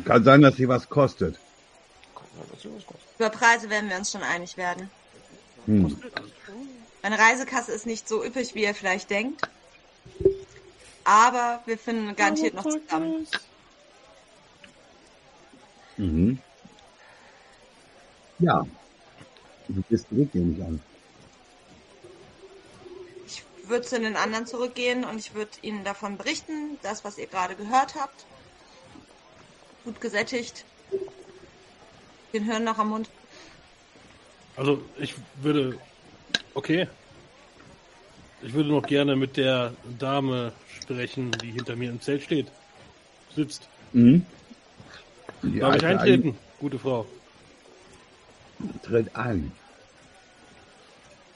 Kann sein, dass sie was kostet.
Über Preise werden wir uns schon einig werden.
Hm.
Meine Reisekasse ist nicht so üppig, wie ihr vielleicht denkt. Aber wir finden garantiert noch zusammen.
Mhm. Ja. Du bist zurück, nehme ich an.
Ich würde zu den anderen zurückgehen und ich würde ihnen davon berichten, das, was ihr gerade gehört habt. Gut gesättigt. Den Hirn noch am Mund.
Also, ich würde. Okay. Ich würde noch gerne mit der Dame sprechen, die hinter mir im Zelt steht. Sitzt.
Mhm. Die
Darf ich eintreten? Gute Frau.
Ein- Tritt ein.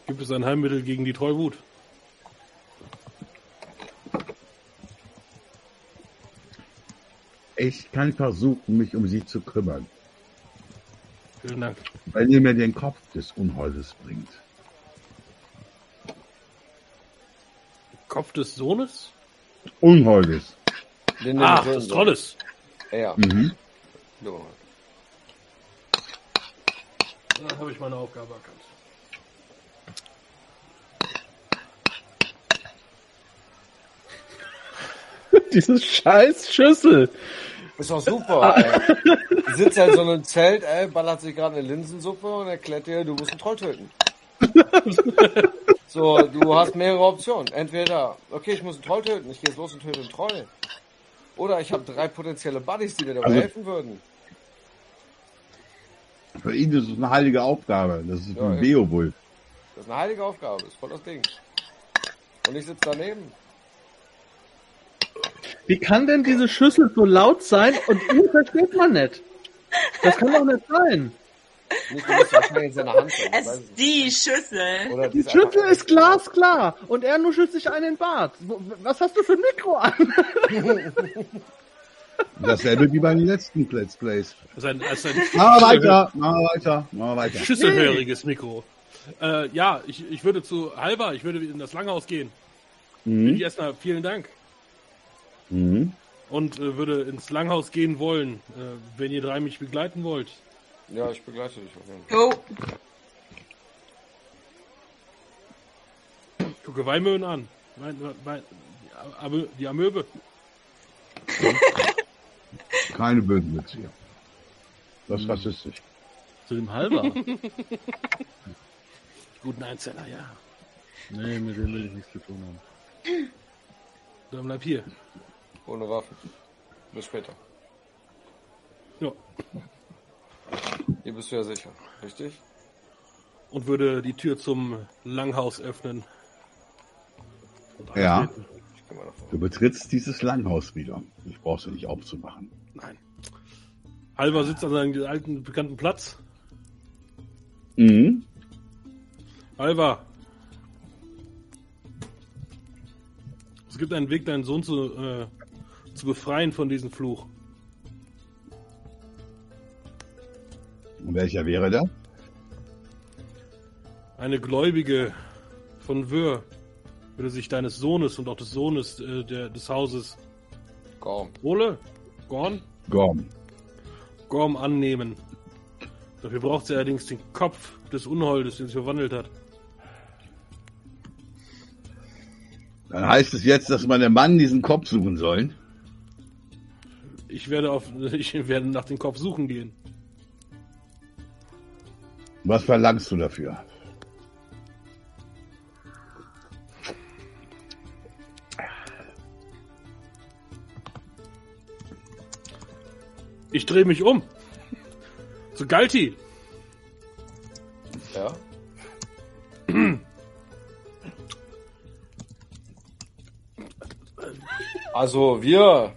Gibt es ein Heilmittel gegen die Treuwut?
Ich kann versuchen, mich um sie zu kümmern,
Vielen Dank.
wenn ihr mir den Kopf des Unholdes bringt.
Kopf des Sohnes?
Unholdes.
Den
Ach,
den-
das Tolles.
Ja.
Mhm.
Ja.
Dann habe ich meine Aufgabe erkannt.
Diese scheiß Schüssel.
Ist doch super, ey. Du sitzt ja in so einem Zelt, ey, ballert sich gerade eine Linsensuppe und erklärt dir, du musst einen Troll töten. so, du hast mehrere Optionen. Entweder, okay, ich muss einen Troll töten, ich gehe jetzt los und töte einen Troll. Oder ich habe drei potenzielle Buddies, die mir dabei
Also-
helfen würden.
Für ihn ist es eine heilige Aufgabe. Das ist
Ja,
ein. Beowulf.
Das ist eine heilige Aufgabe, ist voll das Ding. Und ich sitze daneben.
Wie kann denn diese Schüssel so laut sein und ihn versteht man nicht? Das kann doch nicht sein.
Nicht, du musst wahrscheinlich in seiner Hand sein. ich
Es ist die Schüssel.
Oder
Die
ist
Schüssel ist glasklar und er nur schützt sich einen in den Bart. Was hast du für ein Mikro an?
Dasselbe wie bei den letzten Let's Plays.
Das ist ein, ist ein
wir weiter, machen wir weiter, machen wir weiter.
schüsselhöriges Mikro. Äh, ja, ich, ich würde zu Halber, ich würde in das Langhaus gehen.
Mhm.
Erstmal vielen Dank.
Mhm.
Und äh, würde ins Langhaus gehen wollen, äh, wenn ihr drei mich begleiten wollt.
Ja, ich begleite dich auf jeden Fall.
Jo.
Gucke Weimöhen an. Wein, Wein, die, die Amöbe.
Keine bösen Witze hier. Das ist rassistisch.
Zu dem Halber.
Guten Einzeller, ja.
Nee, mit dem will ich nichts zu tun haben.
Dann bleib hier.
Ohne Waffen. Bis später.
Ja.
Hier bist du ja sicher, richtig?
Und würde die Tür zum Langhaus öffnen. Und
Ja. Du betrittst dieses Langhaus wieder. Ich brauchst du nicht aufzumachen.
Nein. Halber sitzt an seinem alten bekannten Platz.
Mhm.
Alva. Es gibt einen Weg, deinen Sohn zu, äh, zu befreien von diesem Fluch.
Und welcher wäre der?
Eine Gläubige von Wör würde sich deines Sohnes und auch des Sohnes äh, der, des Hauses
Komm.
Ole, Gorn,
Gorm.
Gorm annehmen. Dafür braucht sie allerdings den Kopf des Unholdes, den sie verwandelt hat.
Dann heißt es jetzt, dass meine Mann diesen Kopf suchen sollen.
Ich werde auf, ich werde nach dem Kopf suchen gehen.
Was verlangst du dafür?
Ich drehe mich um. Zu Galti.
Ja? Also wir,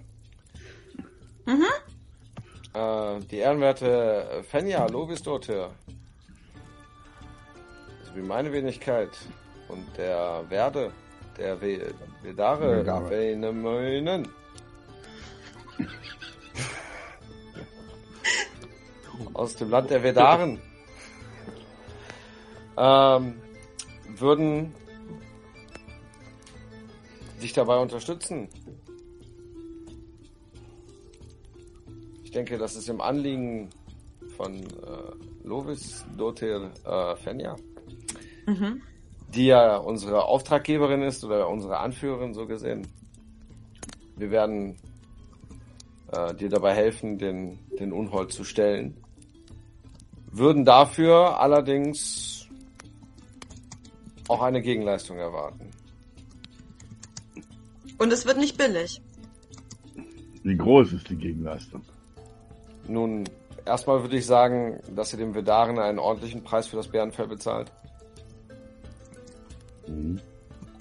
äh, die ehrenwerte Fenja Lovisdote, sowie meine Wenigkeit und der Werde, der We- Vedare,
Vedare.
Venemönen, aus dem Land der Vedaren, ähm, würden dich dabei unterstützen. Ich denke, das ist im Anliegen von äh, Lovis Dotir äh, Fenja,
Mhm.
die ja unsere Auftraggeberin ist oder unsere Anführerin so gesehen. Wir werden äh, dir dabei helfen, den, den Unhold zu stellen. Würden dafür allerdings auch eine Gegenleistung erwarten.
Und es wird nicht billig.
Wie groß ist die Gegenleistung?
Nun, erstmal würde ich sagen, dass ihr dem Vedaren einen ordentlichen Preis für das Bärenfell bezahlt.
Mhm.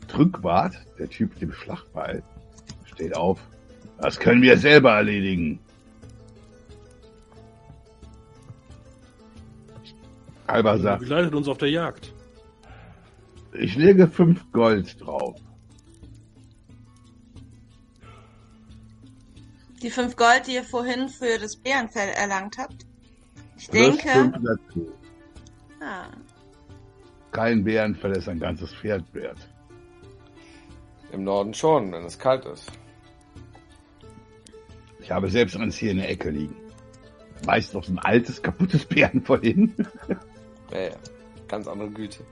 Trückwart, der Typ mit dem Schlachtball, steht auf. Das können wir selber erledigen. Alba sagt,
begleitet uns auf der Jagd.
ich lege fünf Gold drauf.
Die fünf Gold, die ihr vorhin für das Bärenfell erlangt habt. Ich
Plus
denke.
fünf dazu.
Ah,
Kein Bärenfell ist ein ganzes Pferd wert.
Im Norden schon, wenn es kalt ist.
Ich habe selbst eins hier in der Ecke liegen. Meist noch so ein altes, kaputtes Bärenfell hin.
Ja, ja. Ganz andere Güte.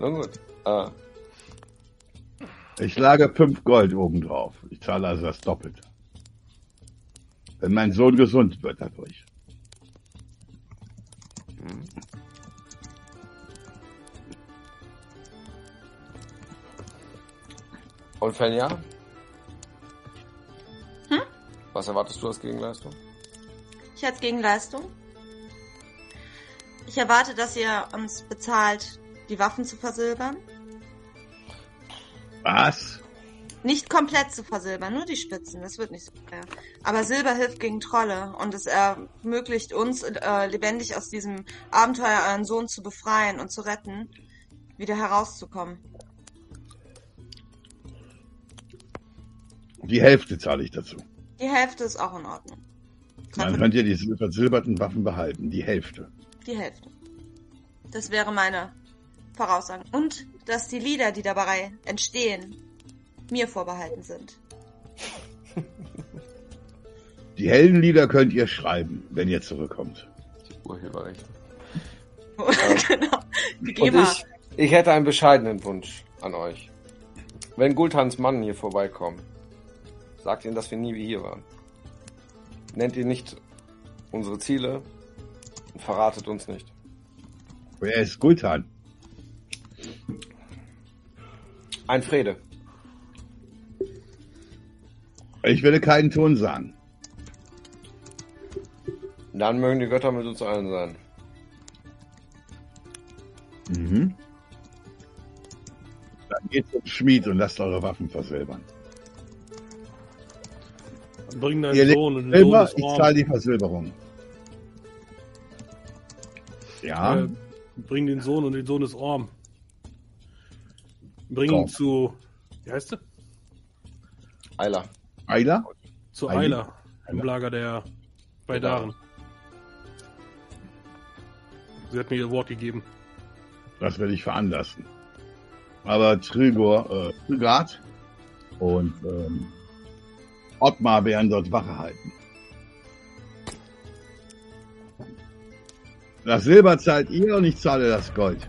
Na gut. Äh,
Ich lage fünf Gold oben drauf. Ich zahle also das Doppelte. Wenn mein Sohn gesund wird dadurch.
Und Fenja?
Hm?
Was erwartest du als Gegenleistung?
ich als Gegenleistung. Ich erwarte, dass ihr uns bezahlt, die Waffen zu versilbern.
Was?
Nicht komplett zu versilbern, nur die Spitzen, das wird nicht so schwer. Aber Silber hilft gegen Trolle und es ermöglicht uns, äh, lebendig aus diesem Abenteuer euren Sohn zu befreien und zu retten, wieder herauszukommen.
Die Hälfte zahle ich dazu.
Die Hälfte ist auch in Ordnung.
Dann könnt ihr die versilberten Waffen behalten. Die Hälfte.
Die Hälfte. Das wäre meine Voraussage. Und dass die Lieder, die dabei entstehen, mir vorbehalten sind.
Die Heldenlieder könnt ihr schreiben, wenn ihr zurückkommt.
Die Urheberrechte.
genau. Die
Und ich, ich hätte einen bescheidenen Wunsch an euch. Wenn Gultans Mann hier vorbeikommt, sagt ihnen, dass wir nie wie hier waren. Nennt ihr nicht unsere Ziele und verratet uns nicht.
Wer ist Gultan?
Ein Frede.
Ich werde keinen Ton sagen.
Dann mögen die Götter mit uns allen sein.
Mhm. Dann geht zum Schmied und lasst eure Waffen versilbern.
Bring
Ihr
deinen
legt
Sohn und den Sohn
Silber, ich zahle die Versilberung. Ja,
Äh, bring den Sohn und den Sohn des Orm. Bring
Komm.
ihn zu. Wie heißt sie?
Eiler.
Eiler?
Zu
Eile.
Eiler. Im
Eiler.
Lager der Beidaren. Sie hat mir ihr Wort gegeben.
Das werde ich veranlassen. Aber Trigor, äh, Trigard und ähm, Ottmar werden dort Wache halten. Das Silber zahlt ihr und ich zahle das Gold.